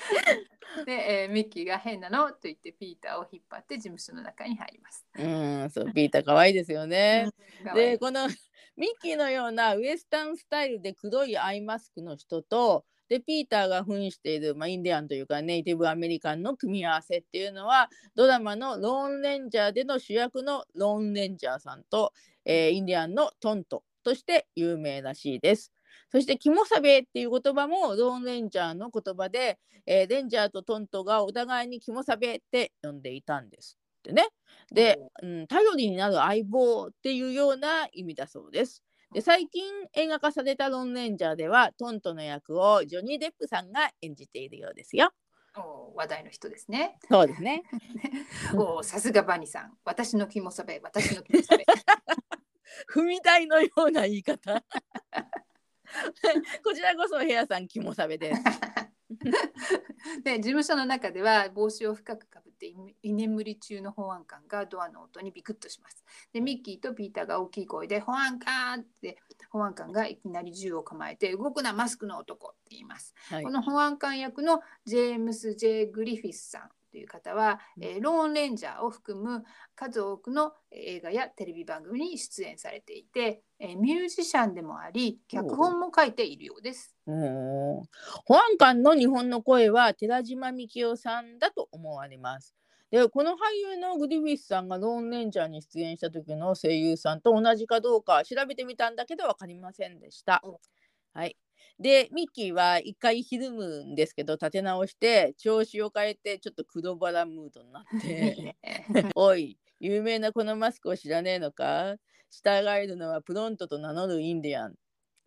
[laughs] で、えーミッキーが変なのと言ってピーターを引っ張って事務所の中に入ります。うん、そう、ピーター可愛いですよね。で、このミッキーのようなウエスタンスタイルで黒いアイマスクの人と、で、ピーターが扮している、まあ、インディアンというかネイティブアメリカンの組み合わせっていうのは、ドラマのローンレンジャーでの主役のローンレンジャーさんと、えーインディアンのトントとして有名らしいです。そして、キモサベっていう言葉もローンレンジャーの言葉で、えーレンジャーとトントがお互いにキモサベって呼んでいたんですってね。で、うん、頼りになる相棒っていうような意味だそうです。で最近映画化されたロンレンジャーではトントの役をジョニー・デップさんが演じているようですよ。お話題の人ですね。そうですね。[laughs] おーさすがバニさん。私のキモサベ、私のキモサベ。[laughs] 踏み台のような言い方。[laughs] こちらこそヘアさんキモサベです。[laughs] で事務所の中では帽子を深くかぶって居居眠り中の保安官がドアの音にビクッとします。でミッキーとピーターが大きい声で「保安官!」って保安官がいきなり銃を構えて「動くなマスクの男!」って言います。はいこの保安官役のジェームス・ジェイ・グリフィスさんという方は、えーローンレンジャーを含む数多くのえー映画やテレビ番組に出演されていて、えーミュージシャンでもあり脚本も書いているようです。うん保安官の日本の声は寺島みきおさんだと思われます。でこの俳優のグリフィスさんがローンレンジャーに出演した時の声優さんと同じかどうか調べてみたんだけど分かりませんでしたお。はい、でミッキーは一回ひるむんですけど立て直して調子を変えてちょっと黒バラムードになって「[laughs] おい有名なこのマスクを知らねえのか？従えるのはプロントと名乗るインディアン。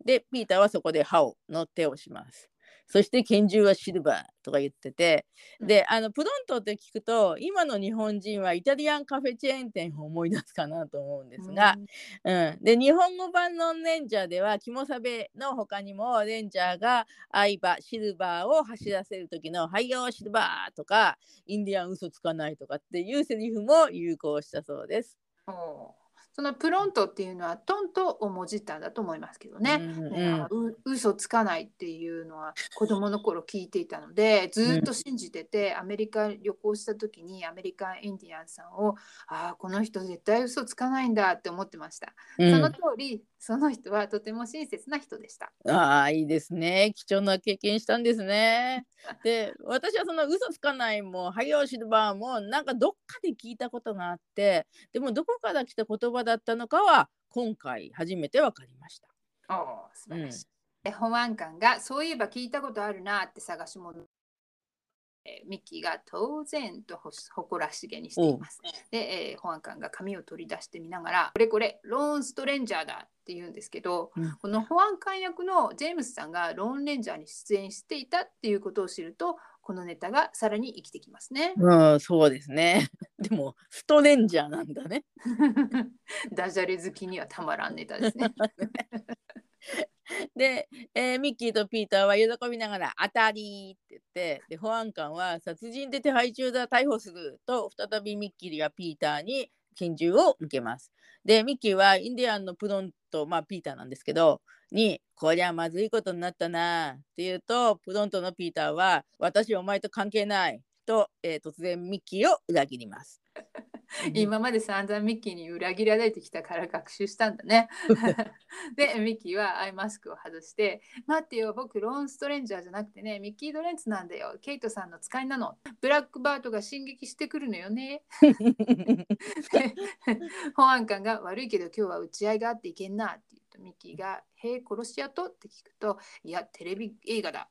で、ピーターはそこで歯をの手をします。そして拳銃はシルバーとか言ってて、で、あのプロントって聞くと、今の日本人はイタリアンカフェチェーン店を思い出すかなと思うんですが、うん、で日本語版のレンジャーではキモサベの他にもレンジャーが相場シルバーを走らせる時の「はいよシルバー」とか「インディアン嘘つかない」とかっていうセリフも有効したそうです。おーそのプロントっていうのはトントをもじったんだと思いますけどね。うんう嘘つかないっていうのは子供の頃聞いていたのでずっと信じてて、アメリカ旅行した時にアメリカンインディアンさんをああこの人絶対嘘つかないんだって思ってました、うん。その通りその人はとても親切な人でしたああ、いいですね。貴重な経験したんですね。で、私はその嘘つかないも、ハイオシルバーも、なんかどっかで聞いたことがあって、でもどこから来た言葉だったのかは、今回初めて分かりました。おー素晴らしい、で保安官がそういえば聞いたことあるなって探し物えーミッキーが当然とほ誇らしげにしています。で、えー保安官が紙を取り出してみながら、これこれ、ローンストレンジャーだって言うんですけど、うんこの保安官役のジェームスさんがローンレンジャーに出演していたっていうことを知ると、このネタがさらに生きてきますね。うん、そうですね。[laughs] でも、ストレンジャーなんだね。[laughs] ダジャレ好きにはたまらんネタですね。[laughs] [laughs] で、えーミッキーとピーターは喜びながら「当たり!」って言ってで保安官は「殺人で手配中だ逮捕する」と再びミッキーがピーターに拳銃を向けます。でミッキーはインディアンのプロントまあピーターなんですけどに「こりゃまずいことになったな」って言うとプロントのピーターは「私お前と関係ないと、えー突然ミッキーを裏切ります。今まで散々ミッキーに裏切られてきたから学習したんだね。[laughs] でミッキーはアイマスクを外して「待ってよ僕ローンストレンジャーじゃなくてねミッキー・ドレンツなんだよ。ケイトさんの使いなの。ブラックバートが進撃してくるのよね」[laughs] 保安官が「悪いけど今日は打ち合いがあっていけんな」って言うとミッキーが「へえ殺し屋と?」って聞くと「いやテレビ映画だ」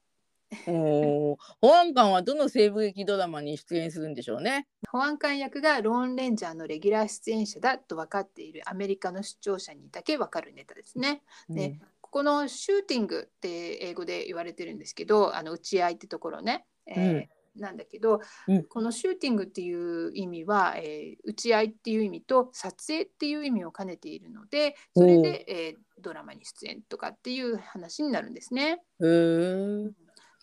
[laughs] おー保安官はどの西部劇ドラマに出演するんでしょうね？保安官役がローンレンジャーのレギュラー出演者だと分かっているアメリカの視聴者にだけ分かるネタですね。でここのシューティングって英語で言われてるんですけどあの打ち合いってところね、えーなんだけど、うんこのシューティングっていう意味は、えー打ち合いっていう意味と撮影っていう意味を兼ねているのでそれで、えードラマに出演とかっていう話になるんですね。へー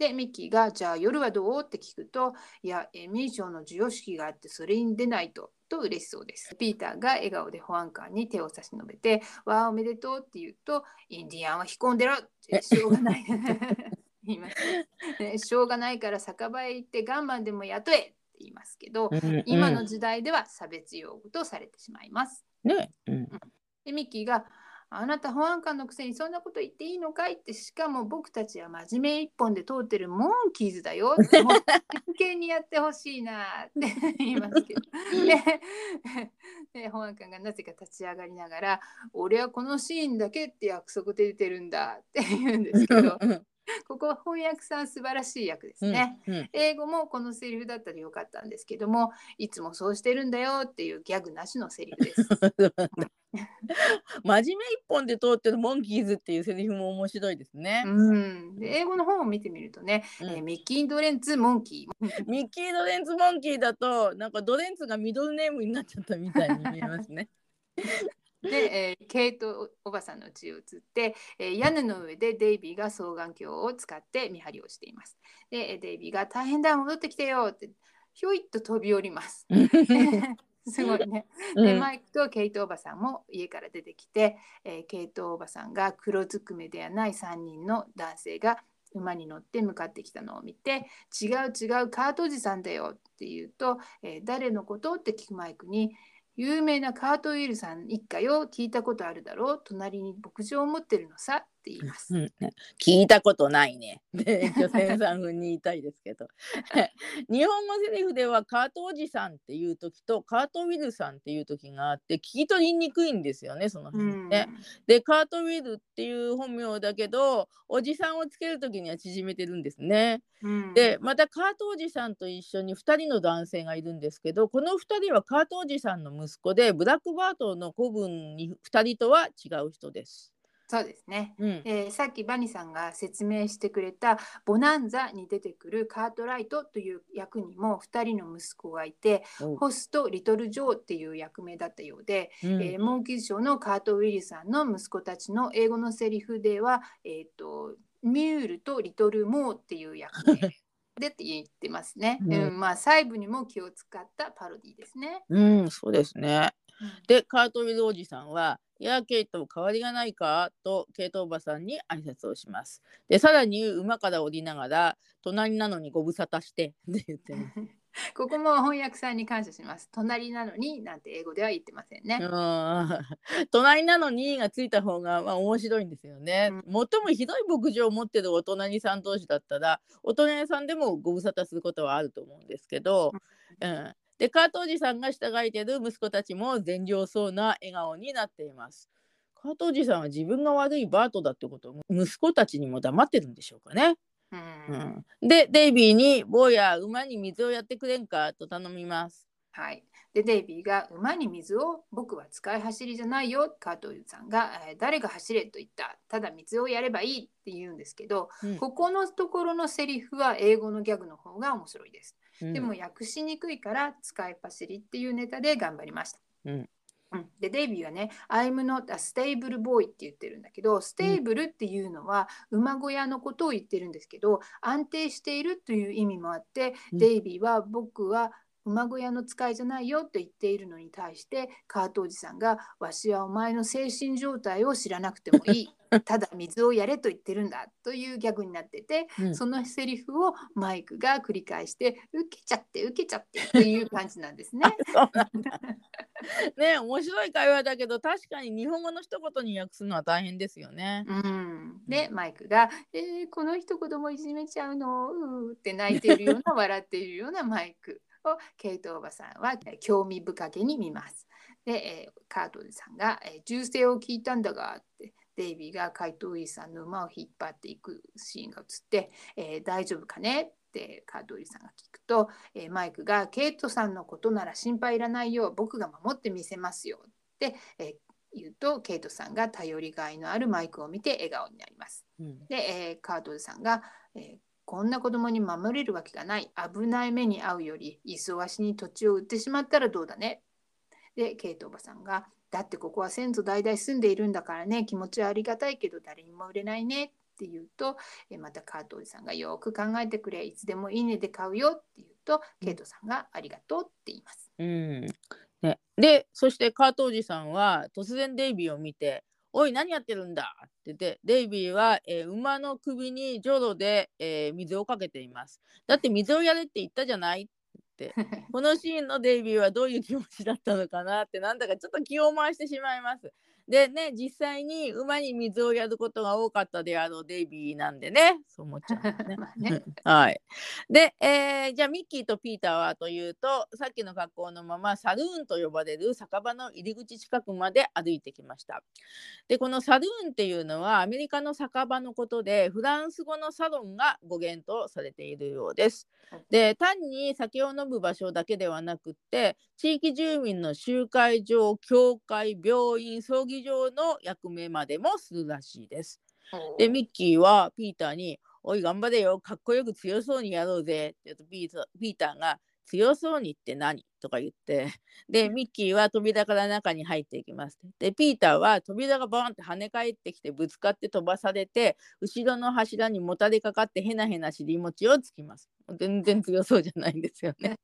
でミッキーが「じゃあ夜はどう?」って聞くと「いやエミー賞の授与式があってそれに出ないと」と嬉しそうです。ピーターが笑顔で保安官に手を差し伸べて「わあおめでとう」って言うと「インディアンは引っ込んでろ!」ってしょうがない。[laughs] 言いますねしょうがないから酒場へ行ってガンマンでも雇えって言いますけど、うん今の時代では差別用語とされてしまいます。ね、うん、でミッキーが「あなた保安官のくせにそんなこと言っていいのかい?」ってしかも僕たちは真面目一本で通ってるモンキーズだよ。もう真剣にやってほしいなって [laughs] 言いますけど。でで保安官がなぜか立ち上がりながら「俺はこのシーンだけって約束で出てるんだ」って言うんですけど [laughs] ここは翻訳さん素晴らしい役ですね。うん英語もこのセリフだったらよかったんですけどもいつもそうしてるんだよっていうギャグなしのセリフです。[laughs] 真面目一本で通ってるモンキーズっていうセリフも面白いですね。うん、で英語の本を見てみるとね、うんえーミッキー・ドレンツ・モンキー。ミッキー・ドレンツ・モンキーだとなんかドレンツがミドルネームになっちゃったみたいに見えますね。[laughs] [laughs] で、えーケイトおばさんの家を移って、えー屋根の上でデイビーが双眼鏡を使って見張りをしています。で、えーデイビーが大変だ、戻ってきてよって、ひょいっと飛び降ります。[laughs] [laughs] すごいね。で、マイクとケイトおばさんも家から出てきて、えーケイトおばさんが黒ずくめではない3人の男性が馬に乗って向かってきたのを見て「違う違うカートおじさんだよ」って言うと「えー誰のこと?」って聞くマイクに「有名なカートウィルさん一家よ。聞いたことあるだろう。隣に牧場を持ってるのさ」って言います。うん聞いたことないね。で、[laughs] 巨泉さん風に言いたいですけど。[laughs] 日本語セリフではカートおじさんっていう時とカートウィルさんっていう時があって聞き取りにくいんですよね、そのうん辺ね。で、カートウィルっていう本名だけど、おじさんをつける時には縮めてるんですね。うんで、またカートおじさんと一緒に2人の男性がいるんですけど、この2人はカートおじさんの息子で、ブラックバートの子分に2人とは違う人です。そうですね。うん。えーさっきバニさんが説明してくれた「ボナンザ」に出てくるカートライトという役にも2人の息子がいておホスとリトル・ジョーっていう役名だったようで、うんえーモンキーズショーのカート・ウィリさんの息子たちの英語のセリフでは、えー、とミュールとリトル・モーっていう役名 [laughs] でって言ってますね。うんうんまあ、細部にも気を使ったパロディですね。うん、そうですね。で、カートウィルおじさんは、いや、ケイト、変わりがないか？と、ケイトおばさんに挨拶をします。で、さらに馬から降りながら、隣なのにご無沙汰して、って言ってます。[laughs] ここも翻訳さんに感謝します。隣なのになんて英語では言ってませんね。うん [laughs] 隣なのにがついた方がまあ面白いんですよね。最もひどい牧場を持ってるお隣さん同士だったらお隣さんでもご無沙汰することはあると思うんですけど、うん、でカートおじさんが従えてる息子たちも善良そうな笑顔になっています。カートおじさんは自分が悪いバートだってことを息子たちにも黙ってるんでしょうかね。うんうん、でデイビーに「坊や馬に水をやってくれんか?」と頼みます。はい。で、デイビーが馬に水を僕は使い走りじゃないよ。カートさんが、えー誰が走れと言った。ただ水をやればいいって言うんですけど、うんここのところのセリフは英語のギャグの方が面白いです。うん。でも訳しにくいから使い走りっていうネタで頑張りました。うん。うん。でデイビーはね「I'm not a stable boy」って言ってるんだけど stable っていうのは馬小屋のことを言ってるんですけど安定しているという意味もあって、うん。デイビーは僕は馬小屋の使いじゃないよと言っているのに対してカートおじさんが「わしはお前の精神状態を知らなくてもいい [laughs] ただ水をやれと言ってるんだ」というギャグになってて、うんそのセリフをマイクが繰り返して「受けちゃって受けちゃって」っていう感じなんですね。[laughs] そうなんだ。ね面白い会話だけど確かに日本語の一言に訳すのは大変ですよね。うん、でマイクが「えーこの人子供いじめちゃうの？うー」って泣いているような笑っているようなマイクをケイトおばさんはえー興味深げに見ます。で、えーカートルさんが、えー銃声を聞いたんだが」ってデイビーが怪盗イさんの馬を引っ張っていくシーンが映って「えー大丈夫かね?」ってカートリーさんが聞くと、えーマイクが「ケイトさんのことなら心配いらないよ僕が守ってみせますよ」って、えー言うとケイトさんが頼りがいのあるマイクを見て笑顔になります。うんで、えーカートルさんが、えーこんな子供に守れるわけがない。危ない目に遭うより忙しに土地を売ってしまったらどうだね。でケイトおばさんがだってここは先祖代々住んでいるんだからね。気持ちはありがたいけど誰にも売れないね。って言うと、えまたカートおじさんがよく考えてくれ。いつでもいいねで買うよ。って言うとケイトさんがありがとうって言います。うん。ね、でそしてカートおじさんは突然デイビーを見て「おい何やってるんだ!」って言ってデイビーは、えー馬の首にジョロで、えー水をかけています。だって水をやれって言ったじゃない？って [laughs] このシーンのデイビーはどういう気持ちだったのかなってなんだかちょっと気を回してしまいます。でね実際に馬に水をやることが多かったであろうデイビーなんでねそう思っちゃうね。[laughs] まあねはい。で、えーじゃあミッキーとピーターはというとさっきの格好のままサルーンと呼ばれる酒場の入り口近くまで歩いてきました。でこのサルーンっていうのはアメリカの酒場のことでフランス語のサロンが語源とされているようです。で単に酒を飲む場所だけではなくって地域住民の集会場教会病院葬儀場の役目までもするらしいです。でミッキーはピーターに「おい頑張れよかっこよく強そうにやろうぜ」って言うとピーターピーターが「強そうにって何?」とか言ってでミッキーは扉から中に入っていきます。でピーターは扉がボーンって跳ね返ってきてぶつかって飛ばされて後ろの柱にもたれかかってへなへな尻餅をつきます。全然強そうじゃないんですよね。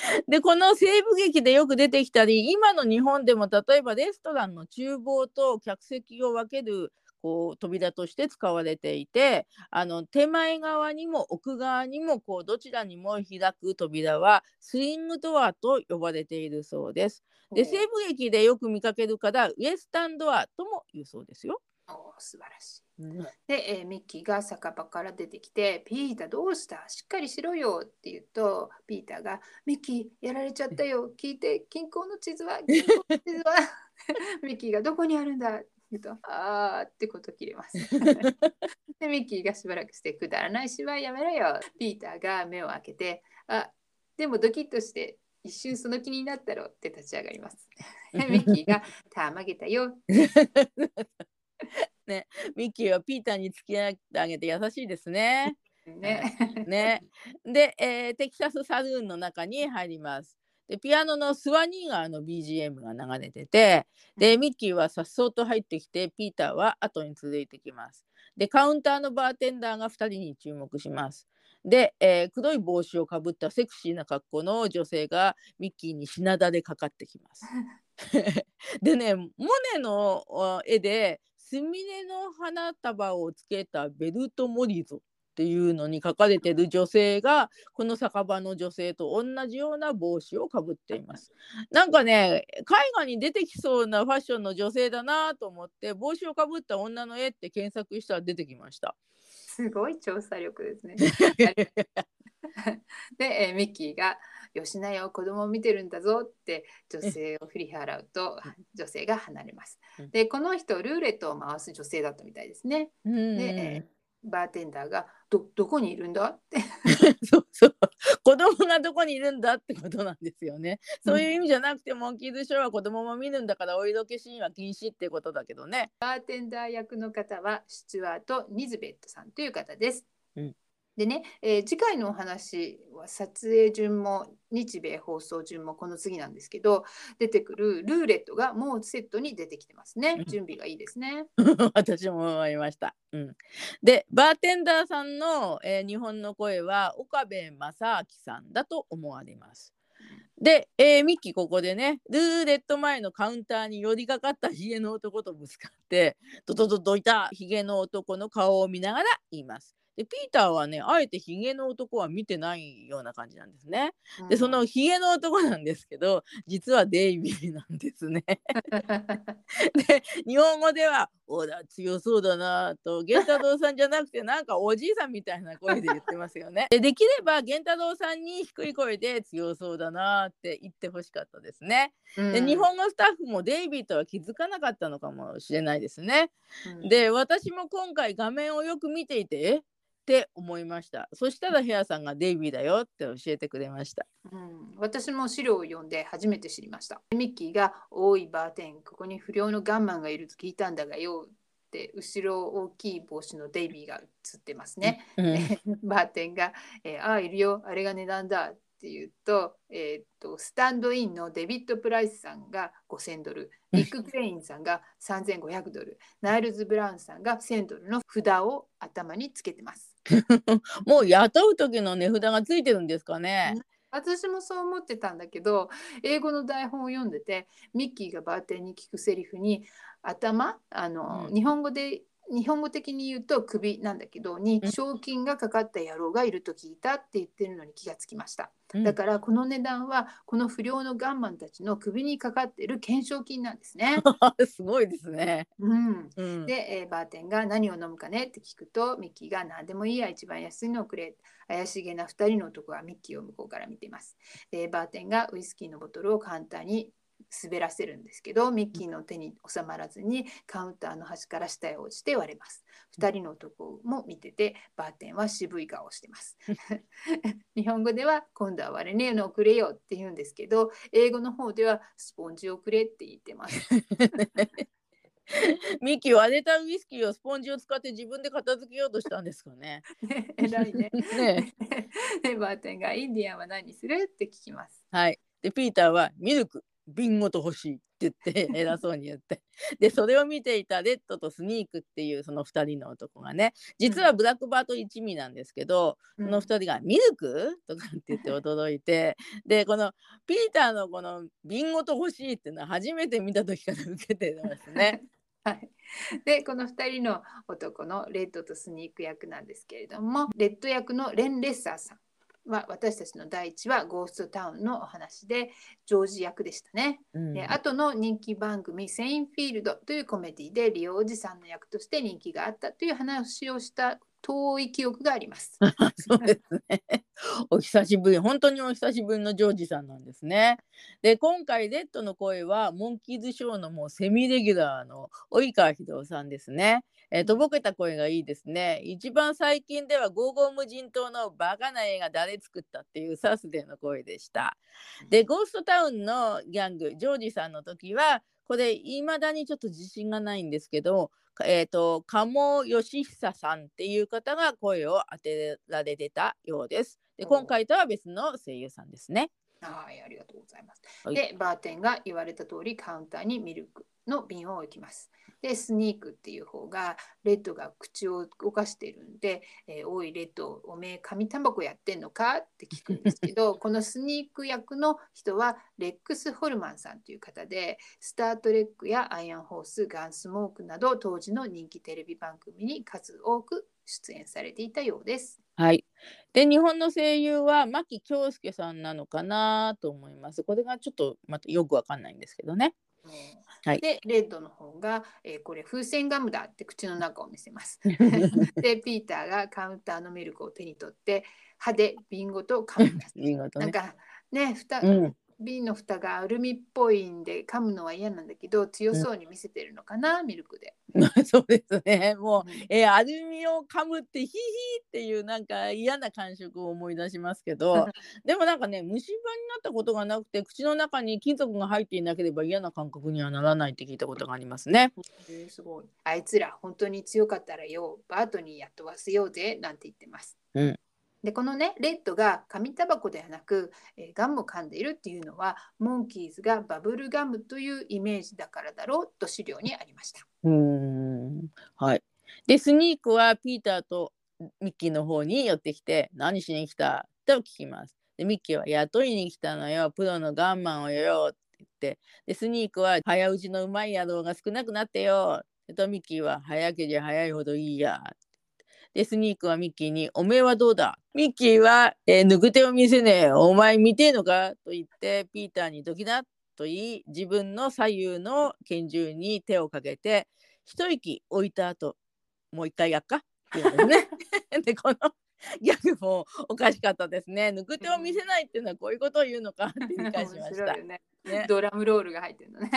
[laughs] でこの西部劇でよく出てきたり今の日本でも例えばレストランの厨房と客席を分けるこう扉として使われていてあの手前側にも奥側にもこうどちらにも開く扉はスイングドアと呼ばれているそうです。で西部劇でよく見かけるからウエスタンドアとも言うそうですよ。素晴らしい。で、えーミッキーが酒場から出てきて「ピーターどうした？しっかりしろよ」って言うとピーターが「ミッキーやられちゃったよ聞いて銀行の地図は銀行の地図は」[laughs] ミッキーが「どこにあるんだ?」って言うと「あー」ってこと切れます。[laughs] でミッキーがしばらくして「くだらない芝居やめろよ」ピーターが目を開けて「あでもドキッとして一瞬その気になったろ」って立ち上がります。で [laughs] ミッキーが「たまげたよ」ミッキーはピーターに付き合ってあげて優しいですね。ね。ね。で、えーテキサスサルーンの中に入ります。で、ピアノのスワニーガーの BGM が流れてて、で、ミッキーはさっそうと入ってきて、ピーターは後に続いてきます。で、カウンターのバーテンダーが2人に注目します。で、えー黒い帽子をかぶったセクシーな格好の女性がミッキーに品田でかかってきます。[laughs] でね、モネのあ絵で、スミレの花束をつけたベルト・モリゾっていうのに書かれてる女性がこの酒場の女性と同じような帽子をかぶっています。なんかね絵画に出てきそうなファッションの女性だなと思って帽子をかぶった女の絵って検索したら出てきました。すごい調査力ですね。[laughs] [laughs] で、えーミッキーが「よしなよ子供を見てるんだぞ」って女性を振り払うと女性が離れますうん。でこの人ルーレットを回す女性だったみたいですね。うんで、えーバーテンダーが「どどこにいるんだ?」って [laughs] そうそう子供がどこにいるんだってことなんですよね。そういう意味じゃなくて、モンキーズショーは子供も見るんだからお色気シーンは禁止ってことだけどね。バーテンダー役の方はスチュワート・ニズベットさんという方です。でね、えー次回のお話は撮影順も日米放送順もこの次なんですけど出てくるルーレットがもうセットに出てきてますねうん準備がいいですね。[laughs] 私も思いました。うん、でバーテンダーさんの、えー日本の声は岡部正明さんだと思われます。で、えーミッキーここでねルーレット前のカウンターに寄りかかったヒゲの男とぶつかってドドドドいたヒゲの男の顔を見ながら言います。でピーターはねあえてヒゲの男は見てないような感じなんですね。でそのヒゲの男なんですけど実はデイビーなんですね。[laughs] で日本語では「おだ強そうだな」と源太郎さんじゃなくてなんかおじいさんみたいな声で言ってますよね。でできれば源太郎さんに低い声で「強そうだな」って言ってほしかったですね。で日本語スタッフもデイビーとは気づかなかったのかもしれないですね。うんで私も今回画面をよく見ていて「えっ?」て思いました。そしたらヘアさんがデイビーだよって教えてくれました。うん、私も資料を読んで初めて知りました。ミッキーが「おいバーテンここに不良のガンマンがいると聞いたんだがよ」って後ろ大きい帽子のデイビーが映ってますね。うん [laughs] バーテンが「えーああいるよあれが値段だ」って言うと,、えーっとスタンドインのデビッド・プライスさんが5000ドルニック・クレインさんが3500ドルナイルズ・ブラウンさんが1000ドルの札を頭につけてます。[laughs] もう雇う時の値札がついてるんですかね？私もそう思ってたんだけど英語の台本を読んでてミッキーがバーテンに聞くセリフに頭あの、うん日本語で日本語的に言うと首なんだけどにうん賞金がかかった野郎がいると聞いたって言ってるのに気がつきました。うんだからこの値段はこの不良のガンマンたちの首にかかっている懸賞金なんですね。[laughs] すごいですね。うん、うん、で、えーバーテンが何を飲むかねって聞くとミッキーが何でもいいや一番安いのをくれ怪しげな2人の男がミッキーを向こうから見ていますでバーテンがウイスキーのボトルを簡単に滑らせるんですけどミッキーの手に収まらずにカウンターの端から下へ落ちて割れます。2人の男も見ててバーテンは渋い顔をしてます。[laughs] 日本語では今度は割れねえのをくれよって言うんですけど英語の方ではスポンジをくれって言ってます。[laughs] ミッキー割れたウイスキーをスポンジを使って自分で片付けようとしたんですかね。ね [laughs] 偉いね。ねでバーテンがインディアンは何する？って聞きます。はい。でピーターはミルク瓶ごと欲しいって言って [laughs] 偉そうに言って。でそれを見ていたレッドとスニークっていうその2人の男がね実はブラックバート一味なんですけど、うん。この2人が「ミルク?」とかって言って驚いてでこのピーターのこの瓶ごと欲しいっていうのは初めて見た時から受けてますね。[laughs] はい、でこの2人の男のレッドとスニーク役なんですけれどもレッド役のレン・レッサーさんは私たちの第一話ゴーストタウンのお話でジョージ役でしたね。うんで後の人気番組「セインフィールド」というコメディでリオおじさんの役として人気があったという話をした遠い記憶があります。[laughs] そうですね。お久しぶり、本当にお久しぶりのジョージさんなんですね。で、今回、レッドの声は、モンキーズショーのもうセミレギュラーの及川秀夫さんですね。えーとぼけた声がいいですね。一番最近では、ゴーゴー無人島のバカな映画誰作ったっていうサスデーの声でした。で、ゴーストタウンのギャング、ジョージさんの時は、これ、いまだにちょっと自信がないんですけど、かえー、と鴨義久さんっていう方が声を当てられてたようです。でお今回とは別の声優さんですね。はい、ありがとうございます。はいで、バーテンが言われた通りカウンターにミルクの瓶を置きます。で、スニークっていう方がレッドが口を動かしてるんで、えーおいレッド、おめえ紙タバコやってんのかって聞くんですけど、[laughs] このスニーク役の人はレックス・ホルマンさんという方で、スター・トレックやアイアン・ホース、ガンスモークなど当時の人気テレビ番組に数多く出演されていたようです。はい。で日本の声優は牧京介さんなのかなと思います。これがちょっとまたよくわかんないんですけどね。はいでレッドの方が、えーこれ風船ガムだって口の中を見せます。[laughs] でピーターがカウンターのミルクを手に取って歯で瓶ごと噛みます。[laughs] 見事ね。なんかねふた、うん、瓶の蓋がアルミっぽいんで噛むのは嫌なんだけど強そうに見せてるのかな、ミルクで。[laughs] そうですね。もううんえーアルミを噛むってヒヒーっていうなんか嫌な感触を思い出しますけど [laughs] でもなんかね虫歯になったことがなくて口の中に金属が入っていなければ嫌な感覚にはならないって聞いたことがありますね。えーすごいあいつら本当に強かったらよバートにやっとわせようぜなんて言ってます。うんでこのねレッドが紙タバコではなく、えーガムを噛んでいるっていうのはモンキーズがバブルガムというイメージだからだろうと資料にありました。うんはい。で、スニークはピーターとミッキーの方に寄ってきて、何しに来た？と聞きます。で、ミッキーは雇いに来たのよ、プロのガンマンをよって言って、で、スニークは早打ちのうまい野郎が少なくなってよ。と、ミッキーは早けりゃ早いほどいいや。で、スニークはミッキーに、おめえはどうだ？ミッキーは、えー抜く手を見せねえ。お前見てえのか？と言って、ピーターにどきなと言い、自分の左右の拳銃に手をかけて、一息置いた後、もう一回やっか？っていうんですね。[laughs] で、この [laughs] ギャグもおかしかったですね。抜く手を見せないっていうのはこういうことを言うのかって理解しました。ねね、ドラムロールが入ってるのね。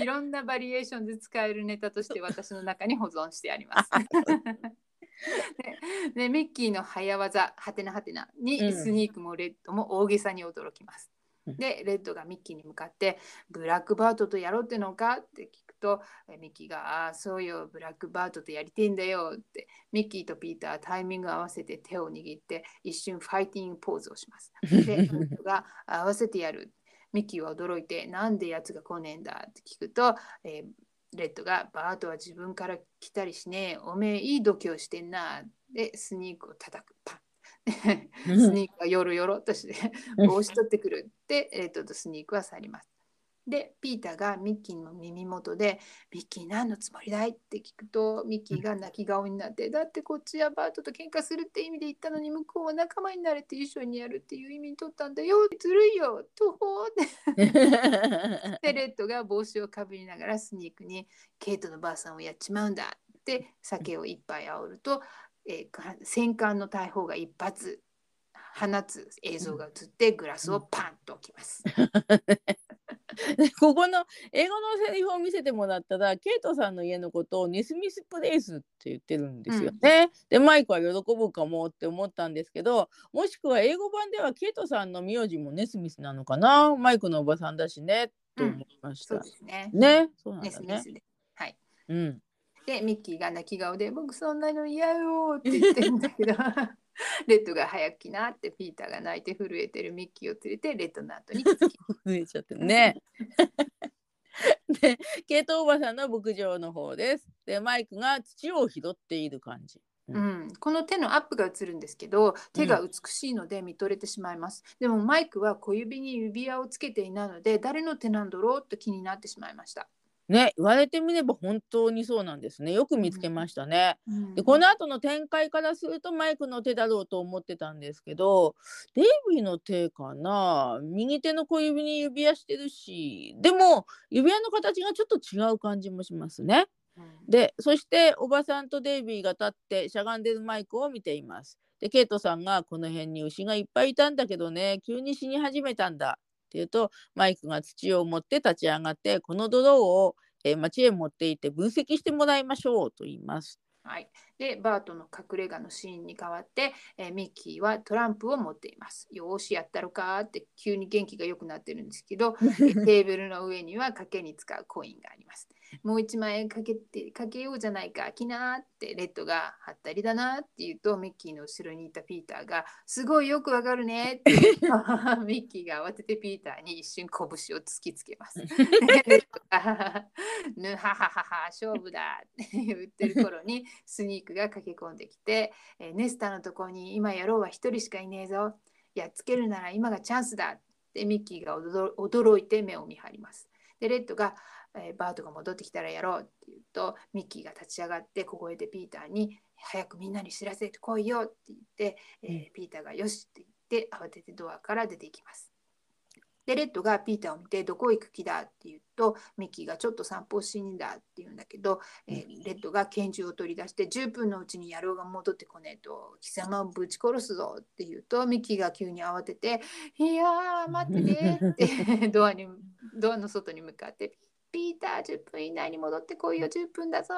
いろんなバリエーションで使えるネタとして私の中に保存してあります。[laughs] ででミッキーの早技はてなはてなにうんスニークもレッドも大げさに驚きます。うんでレッドがミッキーに向かって「ブラックバートとやろうってのか?」って聞くとえミッキーが「ああそうよブラックバートとやりてんだよ」ってミッキーとピーターはタイミング合わせて手を握って一瞬ファイティングポーズをします。でが「合わせてやる」ミッキーは驚いて「なんでやつが来ねえんだ?」って聞くと、えーレッドが「バートは自分から来たりしねえおめえいい度胸してんな」でスニークを叩くパン [laughs] スニークがヨロヨロとして帽子取ってくるってレッドとスニークは去ります。でピーターがミッキーの耳元で「ミッキー何のつもりだい?」って聞くとミッキーが泣き顔になって「だってこっちはバートと喧嘩するって意味で言ったのに向こうは仲間になれて一緒にやるっていう意味に取ったんだよずるいよとほーってで [laughs] レッドが帽子をかぶりながらスニークに「ケイトのばあさんをやっちまうんだ」って酒を一杯煽ると、えーか戦艦の大砲が一発放つ映像が映ってグラスをパンと置きます。[laughs] でここの英語のセリフを見せてもらったらケイトさんの家のことをネスミスプレイスって言ってるんですよね。でマイクは喜ぶかもって思ったんですけどもしくは英語版ではケイトさんの名字もネスミスなのかな？マイクのおばさんだしねと思いました。そうですね。ね？そうなんね。スミスで。はい。うん、でミッキーが泣き顔で「僕そんなの嫌よ」って言ってるんだけど [laughs] レッドが早く来なってピーターが泣いて震えてるミッキーを連れてレッドの後に増 [laughs] えちゃってるね。でケイトおばさんの牧場の方です。でマイクが土を拾っている感じ。うん、この手のアップが映るんですけど手が美しいので見とれてしまいます、でもマイクは小指に指輪をつけていないので誰の手なんだろうと気になってしまいました、ね言われてみれば本当にそうなんですね。よく見つけましたね。でこの後の展開からするとマイクの手だろうと思ってたんですけどデイビーの手かな右手の小指に指輪してるしでも指輪の形がちょっと違う感じもしますね。うんでそしておばさんとデイビーが立ってしゃがんでるマイクを見ています。でケイトさんがこの辺に牛がいっぱいいたんだけどね急に死に始めたんだって言うとマイクが土を持って立ち上がってこの泥を、えー町へ持って行って分析してもらいましょうと言います。はい、でバートの隠れ家のシーンに代わって、えーミッキーはトランプを持っています。よーしやったろかって急に元気が良くなってるんですけど [laughs] えーテーブルの上には賭けに使うコインがあります。[laughs] もう一万円かけてかけようじゃないか、きなーってレッドがはったりだなって言うとミッキーの後ろにいたピーターがすごいよくわかるねって [laughs] ミッキーが慌ててピーターに一瞬拳を突きつけます。[laughs] ぬはははは勝負だって言ってる頃にスニークが駆け込んできて、えーネスタのところに今やろうは一人しかいねえぞ。やっつけるなら今がチャンスだってミッキーが驚驚いて目を見張ります。でレッドが、えーバートが戻ってきたらやろうって言うとミッキーが立ち上がって小声でピーターに早くみんなに知らせてこいよって言って、えーピーターがよしって言って慌ててドアから出ていきます。でレッドがピーターを見てどこ行く気だって言うとミッキーがちょっと散歩しにんだって言うんだけど、えーレッドが拳銃を取り出して10分のうちに野郎が戻ってこねえと貴様をぶち殺すぞって言うとミッキーが急に慌てて「いやー待ってね」って [laughs] ドアにドアの外に向かって「ピーター10分以内に戻ってこいよ。10分だぞ」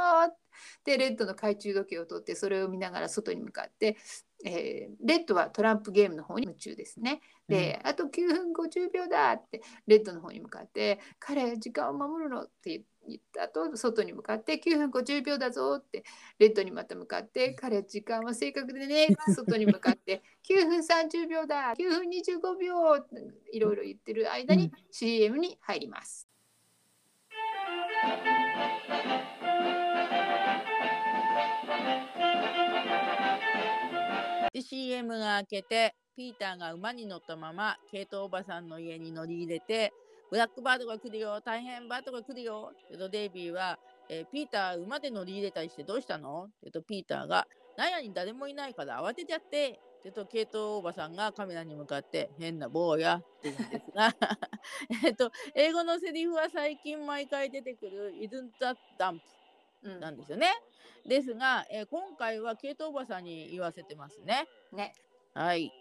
でレッドの懐中時計を取ってそれを見ながら外に向かってえーレッドはトランプゲームの方に夢中ですね。で、あと9分50秒だってレッドの方に向かって彼時間を守るの？って言った後外に向かって9分50秒だぞってレッドにまた向かって彼時間は正確でね外に向かって [laughs] 9分30秒だ9分25秒っていろいろ言ってる間に CM に入ります。で CM が明けてピーターが馬に乗ったままケイトおばさんの家に乗り入れてブラックバードが来るよ大変バードが来るよってデイビーは、えーピーター馬で乗り入れたりしてどうしたの？ってピーターが納屋に誰もいないから慌てちゃってって言うとケイトおばさんがカメラに向かって変な坊やって言うんですが [laughs] えっと英語のセリフは最近毎回出てくる Isn't that dump うんなんですよね。ですが、えー今回はケイトおばさんに言わせてますね。ね、はい。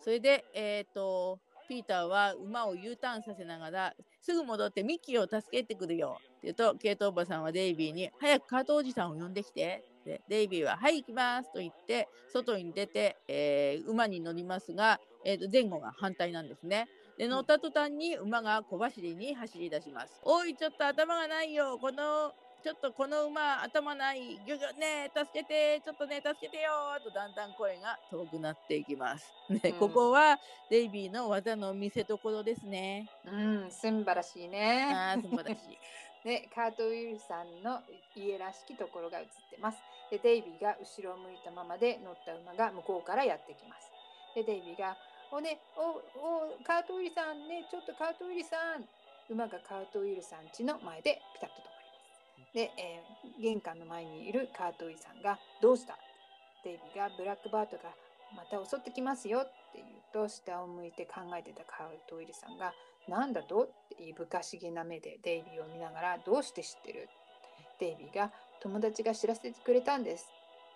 それで、えっ、と、ピーターは馬を U ターンさせながら、すぐ戻ってミッキーを助けてくるよって言うと、ケイトおばさんはデイビーに、早くカートおじさんを呼んできて。でデイビーは、はい、行きますと言って、外に出て、えー馬に乗りますが、えーと、前後が反対なんですね。で、乗った途端に馬が小走りに走り出します。おい、ちょっと頭がないよ。このちょっとこの馬頭ないギョギョねえ助けてちょっとね助けてよとだんだん声が遠くなっていきます。ね、うんここはデイビーの技の見せ所ですね。うん、すんばらしいね。ああ素晴らしい。で [laughs] カートウィルさんの家らしきところが映ってます。でデイビーが後ろを向いたままで乗った馬が向こうからやってきます。でデイビーが「おねおおカートウィルさんねちょっとカートウィルさん」馬がカートウィルさん家の前でピタッと止まります。で、えー玄関の前にいるカートウィルさんが「どうした?」デイビーが「ブラックバートがまた襲ってきますよ」って言うと下を向いて考えてたカートウィルさんが「なんだと?」っていぶかしげな目でデイビーを見ながら「どうして知ってる?」デイビーが「友達が知らせてくれたんです」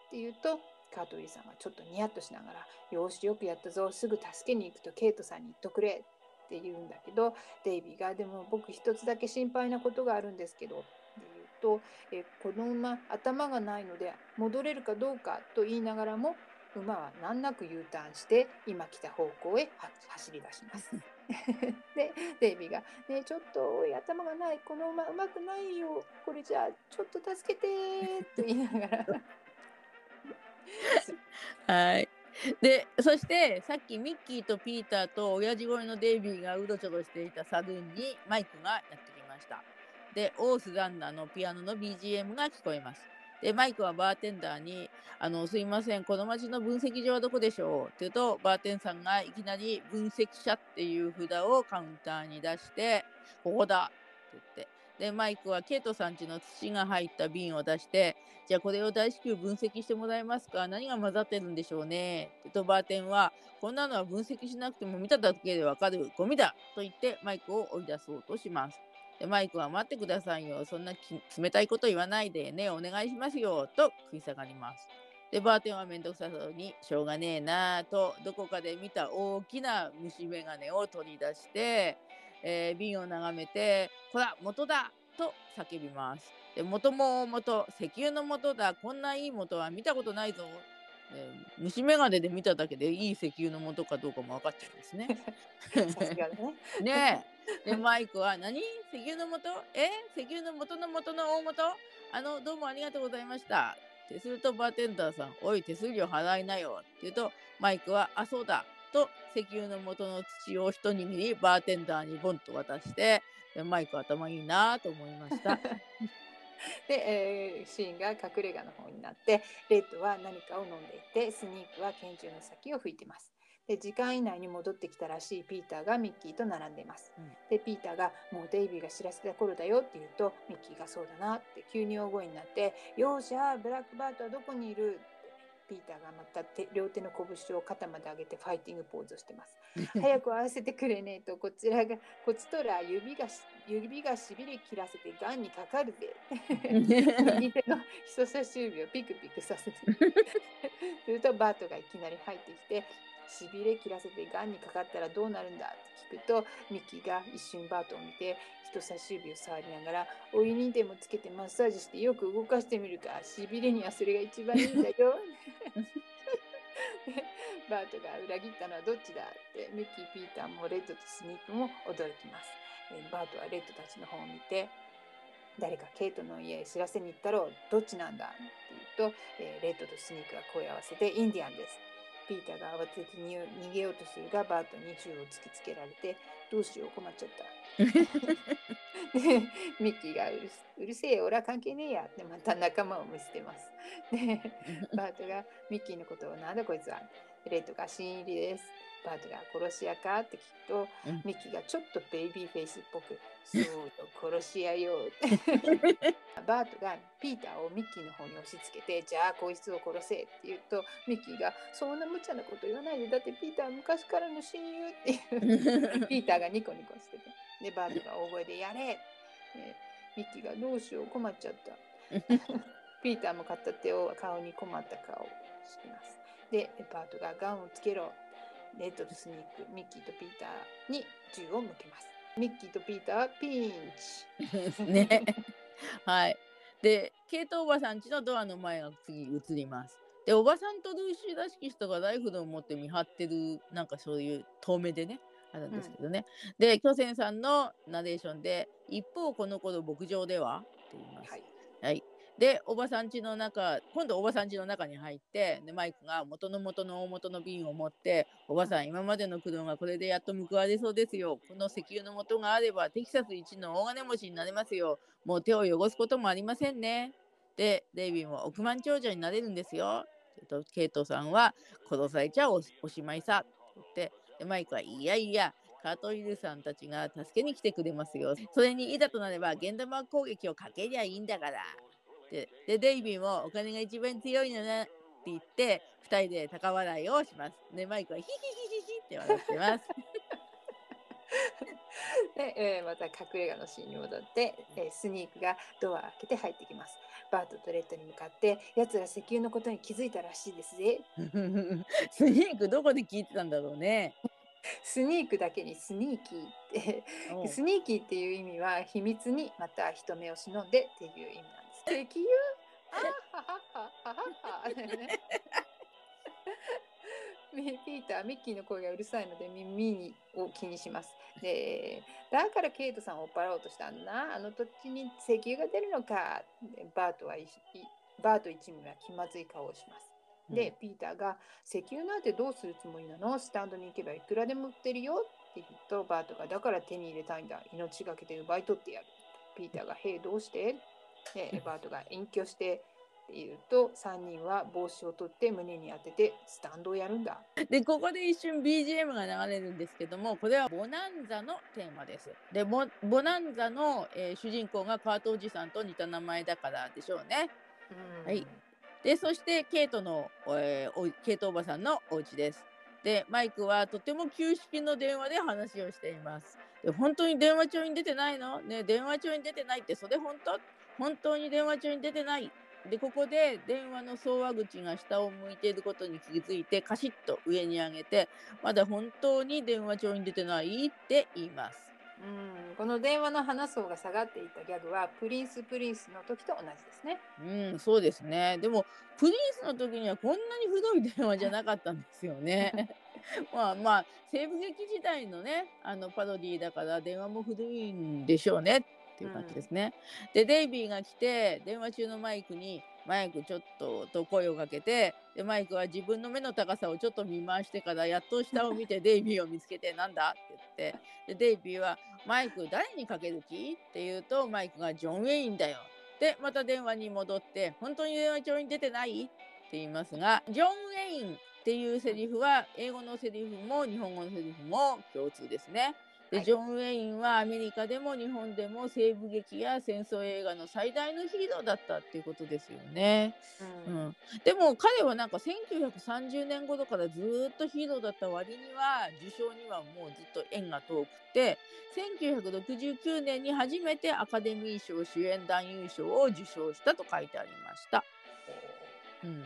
って言うとカートリーさんがちょっとニヤッとしながら「よしよくやったぞ。すぐ助けに行くとケイトさんに言っとくれ」って言うんだけどデイビーが「でも僕一つだけ心配なことがあるんですけど」って言うと「えこの馬頭がないので戻れるかどうか」と言いながらも馬は難なく U ターンして今来た方向へは走り出します。[laughs] でデイビーが「ねえちょっと頭がないこの馬うまくないよこれじゃあちょっと助けて」と言いながら [laughs] はい。で、そしてさっきミッキーとピーターと親父声のデイビーがうろちょろしていたサルーンにマイクがやってきました。で、オースランナーのピアノの BGM が聞こえます。で、マイクはバーテンダーに、あの、すいません、この町の分析所はどこでしょう？って言うと、バーテンさんがいきなり分析者っていう札をカウンターに出して、ここだって言って、で、マイクはケイトさん家の土が入った瓶を出して、じゃあこれを大至急分析してもらえますか？何が混ざってるんでしょうね？ってとバーテンは、こんなのは分析しなくても見ただけでわかるゴミだと言ってマイクを追い出そうとします。でマイクは待ってくださいよ。そんなき冷たいこと言わないでね、お願いしますよ。と食い下がります。で、バーテンはめんどくさそうに、しょうがねえなぁと、どこかで見た大きな虫眼鏡を取り出して、えー瓶を眺めて、ほら、元だと叫びます。で、元も元、石油の元だ、こんないい元は見たことないぞ。えー虫眼鏡で見ただけでいい石油の元かどうかも分かっちゃうんですね。[laughs] ね。[laughs] ねえ。で、マイクは、何？石油の元？え？石油の元の元の大元？あの、どうもありがとうございました。ってすると、バーテンダーさん、おい、手数料払いなよ。って言うと、マイクは、あ、そうだ。と、石油の元の土を一握り、バーテンダーにボンと渡して、マイク頭いいなと思いました。[laughs] で、えーシーンが隠れ家の方になってレッドは何かを飲んでいてスニークは拳銃の先を吹いてます。で時間以内に戻ってきたらしいピーターがミッキーと並んでいます。うんでピーターが「もうデイビーが知らせた頃だよ」って言うとミッキーが「そうだな」って急に大声になって「よーしゃーブラックバートはどこにいる?」ってピーターがまた手両手の拳を肩まで上げてファイティングポーズをしてます。[laughs] 早く合わせてくれねえとこちらがこっちとら指がし指がしびれ切らせてガンにかかるぜ [laughs] 右手の人差し指をピクピクさせて [laughs] するとバートがいきなり入ってきてしびれ切らせてガンにかかったらどうなるんだって聞くとミッキーが一瞬バートを見て人差し指を触りながらお湯にでもつけてマッサージしてよく動かしてみるかしびれにはそれが一番いいんだよで [laughs] バートが裏切ったのはどっちだってミッキー、ピーターもレッドとスニークも驚きます。えーバートはレッドたちの方を見て誰かケイトの家へ知らせに行ったろうどっちなんだって言うと、えーレッドとスニークが声を合わせてインディアンです。ピーターが慌ててに逃げようとするがバートに銃を突きつけられてどうしよう困っちゃった。で [laughs] ミッキーがうるすうるせえ俺は関係ねえやってまた仲間を見捨てます。[laughs] でバートがミッキーのことをなんだこいつはレッドが新入りです。バートが殺し屋かって聞くと、うんミッキーがちょっとベイビーフェイスっぽく、そうよ、殺し屋よ。[laughs] バートがピーターをミッキーの方に押し付けて、じゃあこいつを殺せって言うと、ミッキーがそんな無茶なこと言わないで、だってピーターは昔からの親友っていう。[laughs] ピーターがニコニコしてて。で、バートが大声でやれ、ねミッキーがどうしよう困っちゃった。[laughs] ピーターも片手を顔に困った顔をします。で、バートがガンをつけろ。レッドとスニーク、ミッキーとピーターに銃を向けます。ミッキーとピーターはピンチ。ね。はい。で、ケイトおばさん家のドアの前が次映ります。で、おばさんとルーシーらしき人がライフルを持って見張ってる、なんかそういう遠目でね、あるんですけどね。で、巨泉さんのナレーションで、一方この頃牧場ではって言います。はい。はい。で、おばさん家の中、今度おばさん家の中に入って、でマイクが元の元の大元の瓶を持って、おばさん、今までの苦労がこれでやっと報われそうですよ。この石油の元があれば、テキサス一の大金持ちになれますよ。もう手を汚すこともありませんね。で、デイビーも億万長者になれるんですよ。と、ケイトさんは、殺されちゃおおしまいさ。って、で、マイクは、いやいや、カートリルさんたちが助けに来てくれますよ。それにいざとなれば、現玉攻撃をかけりゃいいんだから。で、でデイビーもお金が一番強いのねって言って、二人で高笑いをします。で、マイクはヒヒヒヒヒって笑ってます。[laughs] で、えーまた隠れ家のシーンに戻って、えースニークがドアを開けて入ってきます。バートとレッドに向かって、奴ら石油のことに気づいたらしいですぜ。[laughs] スニークどこで聞いてたんだろうね。スニークだけにスニーキーって、うんスニーキーっていう意味は秘密にまた人目を忍んでっていう意味なんです。石油あはははははは。ね [laughs] ミピーター、ミッキーの声がうるさいので耳にを気にします。で、だからケイトさんを追っ払おうとしたんだな。あの土地に石油が出るのか。でバートはいいバート一味は気まずい顔をします。で、ピーターが石油なんてどうするつもりなの？スタンドに行けばいくらでも売ってるよって言うと、バートがだから手に入れたいんだ。命がけで奪い取ってやる。ピーターが、へえ、どうして？で、バートが隠居してって言うと、3人は帽子を取って胸に当ててスタンドをやるんだ。で、ここで一瞬 BGM が流れるんですけども、これはボナンザのテーマです。で、ボボナンザの、えー主人公がカートおじさんと似た名前だからでしょうね。うんはいで、そしてケイトの、えーケイトおばさんのお家です。で、マイクはとても旧式の電話で話をしています。で、本当に電話帳に出てないの？ね、電話帳に出てないって、それ本当？本当に電話帳に出てない。で、ここで電話の送話口が下を向いていることに気づいて、カシッと上に上げて、まだ本当に電話帳に出てないって言います。うん、この電話の話す方が下がっていたギャグはプリンスプリンスの時と同じですね。うん、そうですね。でも、プリンスの時にはこんなにひどい電話じゃなかったんですよね。[laughs] まあまあ、西部劇時代のね、あのパロディーだから電話も古いんでしょうねっていう感じですね。で、デイビーが来て、電話中のマイクに、マイクちょっとと声をかけて、で、マイクは自分の目の高さをちょっと見回してから、やっと下を見てデイビーを見つけて、なんだって言って、で、デイビーは、マイク誰にかける気？って言うと、マイクがジョン・ウェインだよ。で、また電話に戻って、本当に電話帳に出てない？って言いますが、ジョン・ウェインっていうセリフは、英語のセリフも日本語のセリフも共通ですね。で、はいジョン・ウェインはアメリカでも日本でも西部劇や戦争映画の最大のヒーローだったっていうことですよね。ううんん、でも彼はなんか1930年頃からずーっとヒーローだった割には受賞にはもうずっと縁が遠くて1969年に初めてアカデミー賞主演男優賞を受賞したと書いてありました。うん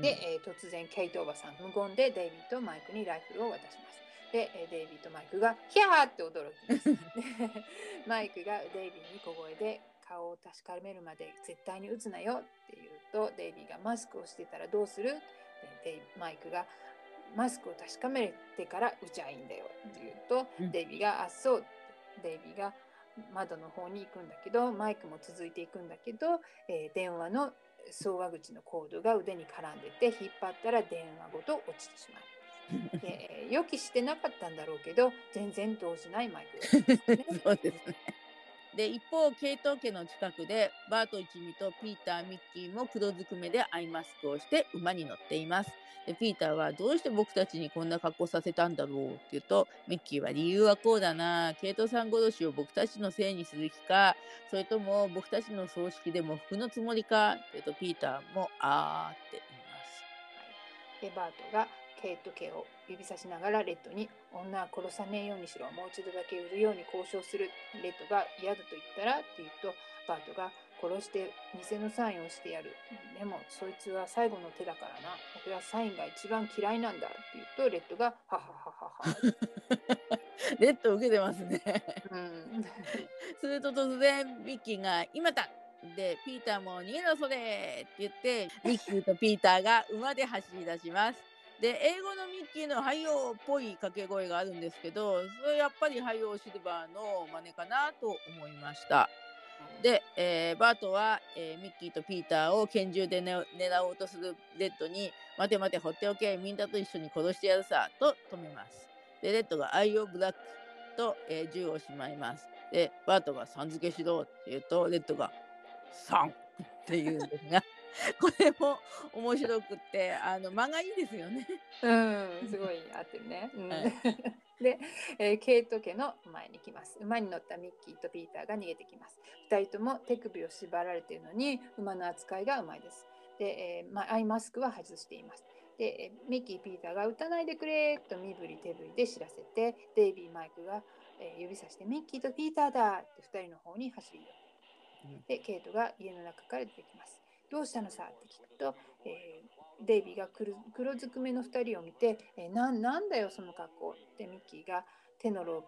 で、えー突然ケイトおばさん無言でデイビーとマイクにライフルを渡します。で、えーデイビーとマイクがヒャーって驚きます。で [laughs] マイクがデイビーに小声で顔を確かめるまで絶対に撃つなよって言うとデイビーがマスクをしてたらどうする？でデイマイクがマスクを確かめてから打ちゃいいんだよって言うと、うんデイビーが「あそう」デイビーが窓の方に行くんだけどマイクも続いていくんだけど、えー電話の送話口のコードが腕に絡んでて引っ張ったら電話ごと落ちてしまう。でえー予期してなかったんだろうけど全然動じないマイクですね [laughs] そうですね。で一方ケイト家の近くでバート一味とピーターミッキーも黒ずくめでアイマスクをして馬に乗っています。でピーターはどうして僕たちにこんな格好させたんだろうって言うとミッキーは理由はこうだなケイトさん殺しを僕たちのせいにする気かそれとも僕たちの葬式でも服のつもりかって言うとピーターもあーって言います。でバートがケイト家を指さしながらレッドに「女は殺さねえようにしろもう一度だけ売るように交渉す。る」レッドが嫌だと言ったらって言うとバートが「殺して偽のサインをしてやる」でもそいつは最後の手だからな俺はサインが一番嫌いなんだって言うとレッドが「ははははは」レッド受けてます。ね。うんす。ると突然ミッキーが「今だ!」でピーターも「逃げろそれ!」って言ってミッキーとピーターが馬で走り出します。で英語のミッキーの「ハイヨー」っぽい掛け声があるんですけどそれやっぱり「ハイヨーシルバー」の真似かなと思いました。で、えーバートは、えーミッキーとピーターを拳銃で、ね、狙おうとするレッドに「待て待て放っておけみんなと一緒に殺してやるさ」と止めます。でレッドが「あいよブラック」と、えー銃をしまいます。でバートが「さん付けしろ」って言うとレッドが「さん」って言うんですが [laughs] これも面白くってあの間がいいですよね。うん、[laughs] すごい合ってるね。うんはい [laughs] で、えーケイト家の前に来ます。馬に乗ったミッキーとピーターが逃げてきます。二人とも手首を縛られているのに馬の扱いがうまいです。で、えーまアイマスクは外しています。で、えーミッキー、ピーターが撃たないでくれと身振り手振りで知らせて、デイビー、マイクが、えー指さしてミッキーとピーターだって二人の方に走り寄る。で、ケイトが家の中から出てきます。どうしたのさ？って聞くと、えーデイビーが黒黒ずくめの2人を見て、えーななんだよその格好ってミッキーが手のロー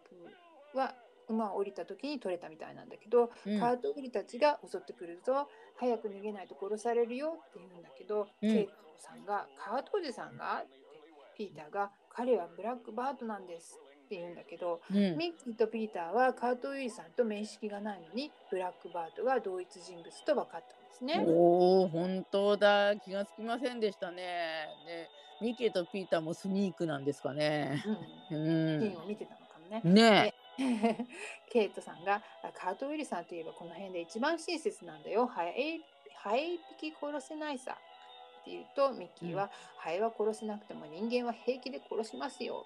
プは馬を降りた時に取れたみたいなんだけど、うん。カートウリたちが襲ってくるぞ。早く逃げないと殺されるよって言うんだけど、うん。ケイトさんが「カートおじさんが?」ってピーターが「彼はブラックバートなんです」って言うんだけど、うん。ミッキーとピーターはカートウィリさんと面識がないのにブラックバートが同一人物と分かった。んですね。おお本当だ気がつきませんでしたね。でミッキーとピーターもスニークなんですかね。う、うんんシーンを見てたのかもね。ね [laughs] ケイトさんがあカートウィリさんといえばこの辺で一番親切なんだよ。ハエハエ一匹殺せないさ。って言うとミッキーは、ハエは殺せなくても人間は平気で殺しますよ。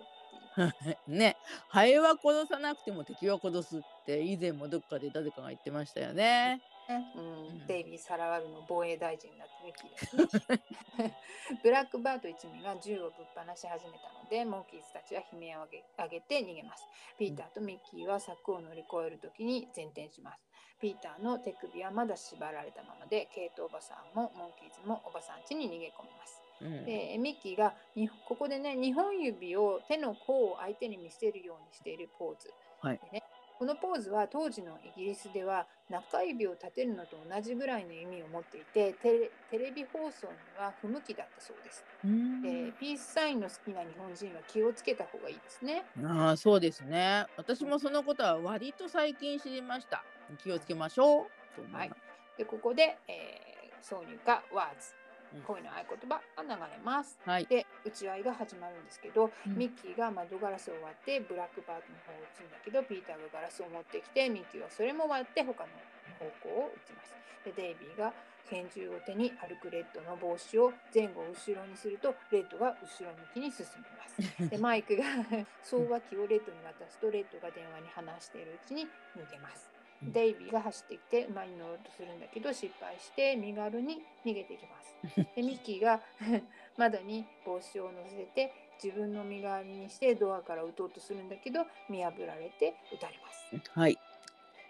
[laughs] ねハエは殺さなくても敵は殺すって以前もどっかで誰かが言ってましたよね。ねうんうんデイビー・サラワルの防衛大臣になってミッキーですね。ブラックバート一味が銃をぶっ放し始めたので、モンキーズたちは悲鳴を上げて逃げます。ピーターとミッキーは柵を乗り越えるときに前転します。ピーターの手首はまだ縛られたままで、ケイトおばさんもモンキーズもおばさん家に逃げ込みます。うんでミッキーがにここでね2本指を手の甲を相手に見せるようにしているポーズ、はいでね、このポーズは当時のイギリスでは中指を立てるのと同じぐらいの意味を持っていてテレテレビ放送には不向きだったそうです、うんでピースサインの好きな日本人は気をつけた方がいいですねああそうですね。私もそのことは割と最近知りました。気をつけましょう。はいでここで、えー挿入歌 Words うん恋の合言葉が流れます。はい。で打ち合いが始まるんですけど、うん。ミッキーが窓ガラスを割ってブラックバートの方を打つんだけどピーターがガラスを持ってきてミッキーはそれも割って他の方向を打ちます。でデイビーが拳銃を手に歩くレッドの帽子を前後後ろにするとレッドが後ろ向きに進みます。[laughs] でマイクが [laughs] 送話機をレッドに渡すとレッドが電話に話しているうちに逃げます。うんデイビーが走ってきて馬に乗ろうとするんだけど失敗して身軽に逃げていきますで [laughs] ミッキーが [laughs] 窓に帽子を乗せて自分の身代わりにしてドアから撃とうとするんだけど見破られて撃たれます。はい。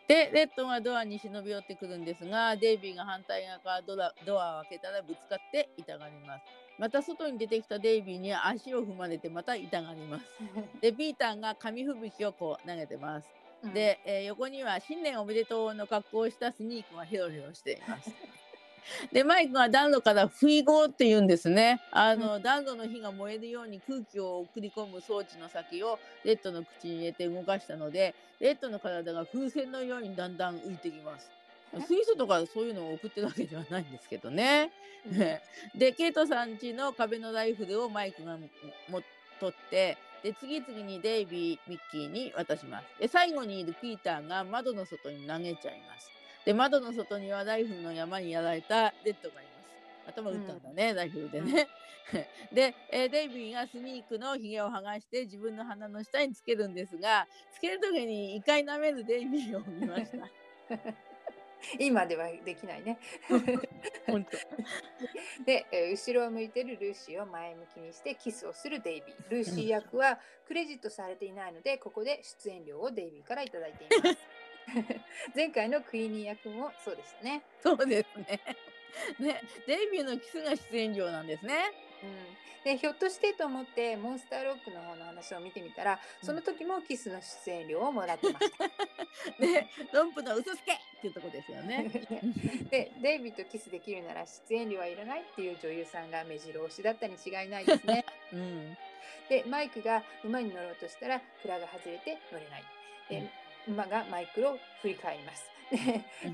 で、レッドがドアに忍び寄ってくるんですが、デイビーが反対側からドラドアを開けたらぶつかって痛がります。また外に出てきたデイビーに足を踏まれてまた痛がります。[laughs] で、ピーターが紙吹雪をこう投げてます。で、えー横には新年おめでとうの格好をしたスニークがヘロヘロしています。[laughs] でマイクが暖炉から不意ゴって言うんですね。あの、暖炉の火が燃えるように空気を送り込む装置の先をレッドの口に入れて動かしたのでレッドの体が風船のようにだんだん浮いてきます。水素とかそういうのを送ってるわけではないんですけどね。[laughs] でケイトさん家の壁のライフルをマイクがも取ってで次々にデイビーミッキーに渡します。で最後にいるピーターが窓の外に投げちゃいます。で窓の外にはライフルの山にやられたレッドがいます。頭打ったんだね、うん、ライフルでね。[laughs] で、えー、デイビーがスニークのひげを剥がして自分の鼻の下につけるんですがつける時に一回舐めるデイビーを見ました。[laughs] [laughs] 今ではできないね。[laughs] 本当 [laughs] で、え後ろを向いてるルーシーを前向きにしてキスをするデイビー。ルーシー役はクレジットされていないので、ここで出演料をデイビーから頂いています。前回のクイーニー役もそうでしたね。そうですね。ね、デイビーのキスが出演料なんですね。うん、でひょっとしてと思ってモンスターロックの方の話を見てみたらその時もキスの出演料をもらってました。[laughs] ね、 romp の嘘つけっていうとこですよね。[laughs] でデイビーとキスできるなら出演料はいらないっていう女優さんが目白押しだったに違いないですね。[laughs] うん、でマイクが馬に乗ろうとしたら鞍が外れて乗れない。で、うん、馬がマイクを振り返ります。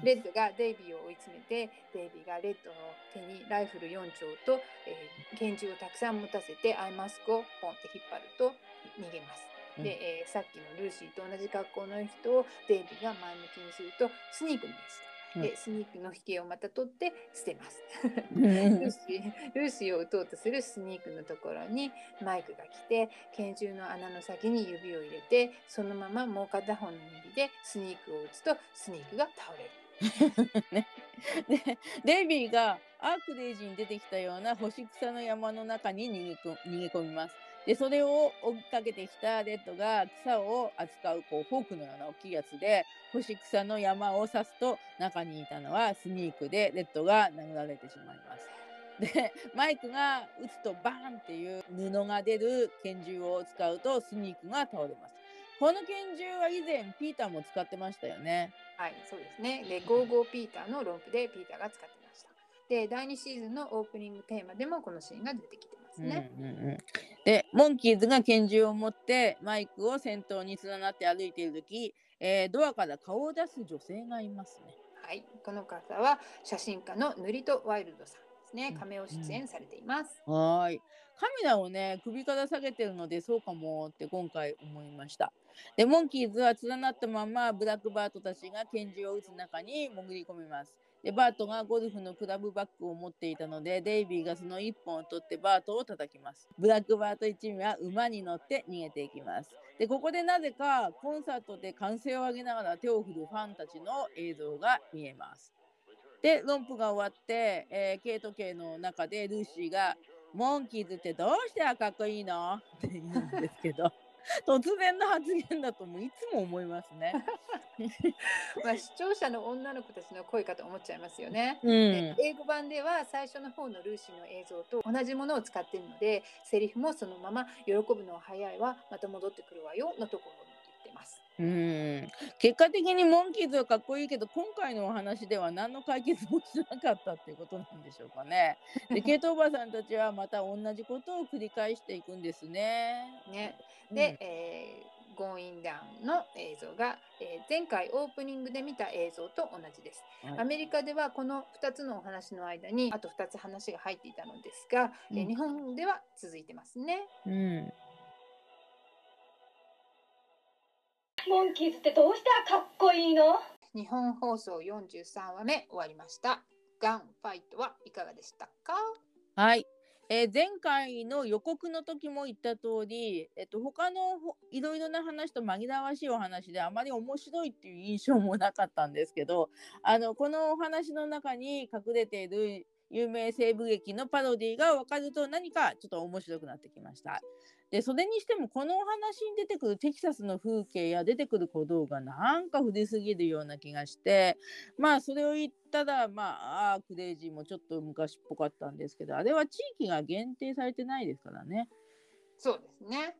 レッドがデイビーを追い詰めてデイビーがレッドの手にライフル4丁と、えー、拳銃をたくさん持たせてアイマスクをポンって引っ張ると逃げます。で、えー、さっきのルーシーと同じ格好の人をデイビーが前向きにするとスニークにでした。でスニークの引きをまた取って捨てますルーシー。ルーシーを撃とうとするスニークのところにマイクが来て拳銃の穴の先に指を入れてそのままもう片方の指でスニークを撃つとスニークが倒れる。[laughs] ね、でデイビーがアークデイジーに出てきたような干し草の山の中に逃げ逃げ込みます。でそれを追っかけてきたレッドが草を扱うこうフォークのような大きいやつで干し草の山を刺すと中にいたのはスニークでレッドが殴られてしまいます。でマイクが撃つとバーンっていう布が出る拳銃を使うとスニークが倒れます。この拳銃は以前ピーターも使ってましたよね。はい、そうですね。で、ゴーゴーピーターのロープでピーターが使ってました。で、第2シーズンのオープニングテーマでもこのシーンが出てきてますね。うんうんうん、で、モンキーズが拳銃を持ってマイクを先頭に連なって歩いている時、えー、ドアから顔を出す女性がいますね。はい、この方は写真家のヌリト・ワイルドさんですね。カメオ出演されています。うん、はい。カメラをね、首から下げてるので、そうかもって今回思いました。で、モンキーズは連なったまま、ブラックバートたちが拳銃を撃つ中に潜り込みます。で、バートがゴルフのクラブバッグを持っていたので、デイビーがその1本を取ってバートを叩きます。ブラックバート一味は馬に乗って逃げていきます。で、ここでなぜかコンサートで歓声を上げながら手を振るファンたちの映像が見えます。で、ロンプが終わって、えー、ケイト系の中でルーシーが、モンキーズってどうしてかっこいいの？って言うんですけど。[laughs] 突然の発言だともういつも思いますね。[laughs] まあ視聴者の女の子たちの声かと思っちゃいますよね。うん、英語版では最初の方のルーシーの映像と同じものを使っているのでセリフもそのまま「喜ぶのは早いわまた戻ってくるわよ」のところます。うん結果的にモンキーズはかっこいいけど今回のお話では何の解決もしなかったっていうことなんでしょうかね。[laughs] でケイトおばさんたちはまた同じことを繰り返していくんですね。ねで、うん、えー、ゴーインダウンの映像が、えー、前回オープニングで見た映像と同じです、はい、アメリカではこの2つのお話の間にあと2つ話が入っていたのですが、うん、えー、日本では続いてますね。うんモンキーズってどうしてかっこいいの？日本放送43話目終わりました。ガンファイトはいかがでしたか？はい。えー、前回の予告の時も言った通り、えっと、他のいろいろな話と紛らわしいお話であまり面白いっていう印象もなかったんですけど、あの、このお話の中に隠れている有名西部劇のパロディーが分かると何かちょっと面白くなってきました。で、それにしてもこのお話に出てくるテキサスの風景や出てくる小道がなんか古すぎるような気がして、まあそれを言ったら、まあ、あクレイジーもちょっと昔っぽかったんですけど、あれは地域が限定されてないですからね。そうですね。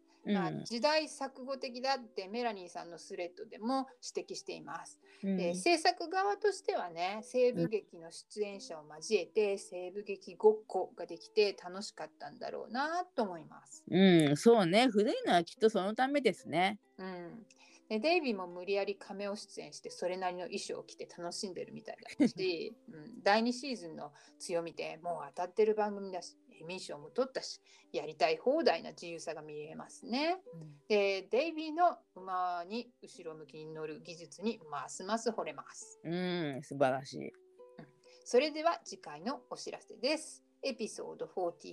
時代錯誤的だってメラニーさんのスレッドでも指摘しています。うんで制作側としてはね西部劇の出演者を交えて西部劇ごっこができて楽しかったんだろうなと思います。うん、そうね。古いのはきっとそのためですね。うん、でデイビーも無理やりカメオ出演してそれなりの衣装を着て楽しんでるみたいだし、[laughs] うん、第2シーズンの強みでもう当たってる番組だしエミー賞も取ったしやりたい放題な自由さが見えますね。でデイビーの馬に後ろ向きに乗る技術にますます惚れます。うん、素晴らしい。それでは次回のお知らせです。エピソード44。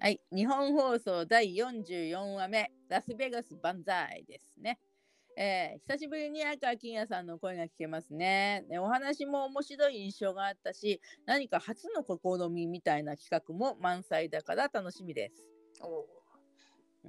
はい、日本放送第44話目、ラスベガス万歳ですね。えー久しぶりに赤金也さんの声が聞けますねで。お話も面白い印象があったし、何か初の試みみたいな企画も満載だから楽しみです。お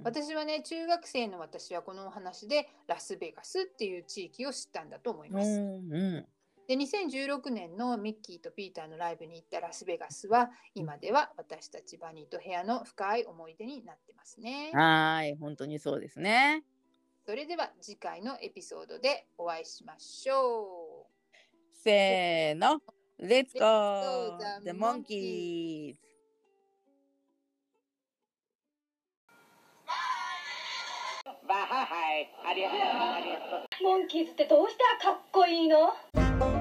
私はね中学生の私はこのお話でラスベガスっていう地域を知ったんだと思います。うん、うで2016年のミッキーとピーターのライブに行ったラスベガスは今では私たちバニーと部屋の深い思い出になってますねん。。はーい、本当にそうですね。それでは次回のエピソードでお会いしましょう。せーの、Let's go, the Monkeys! モンキーズってどうしてかっこいいの？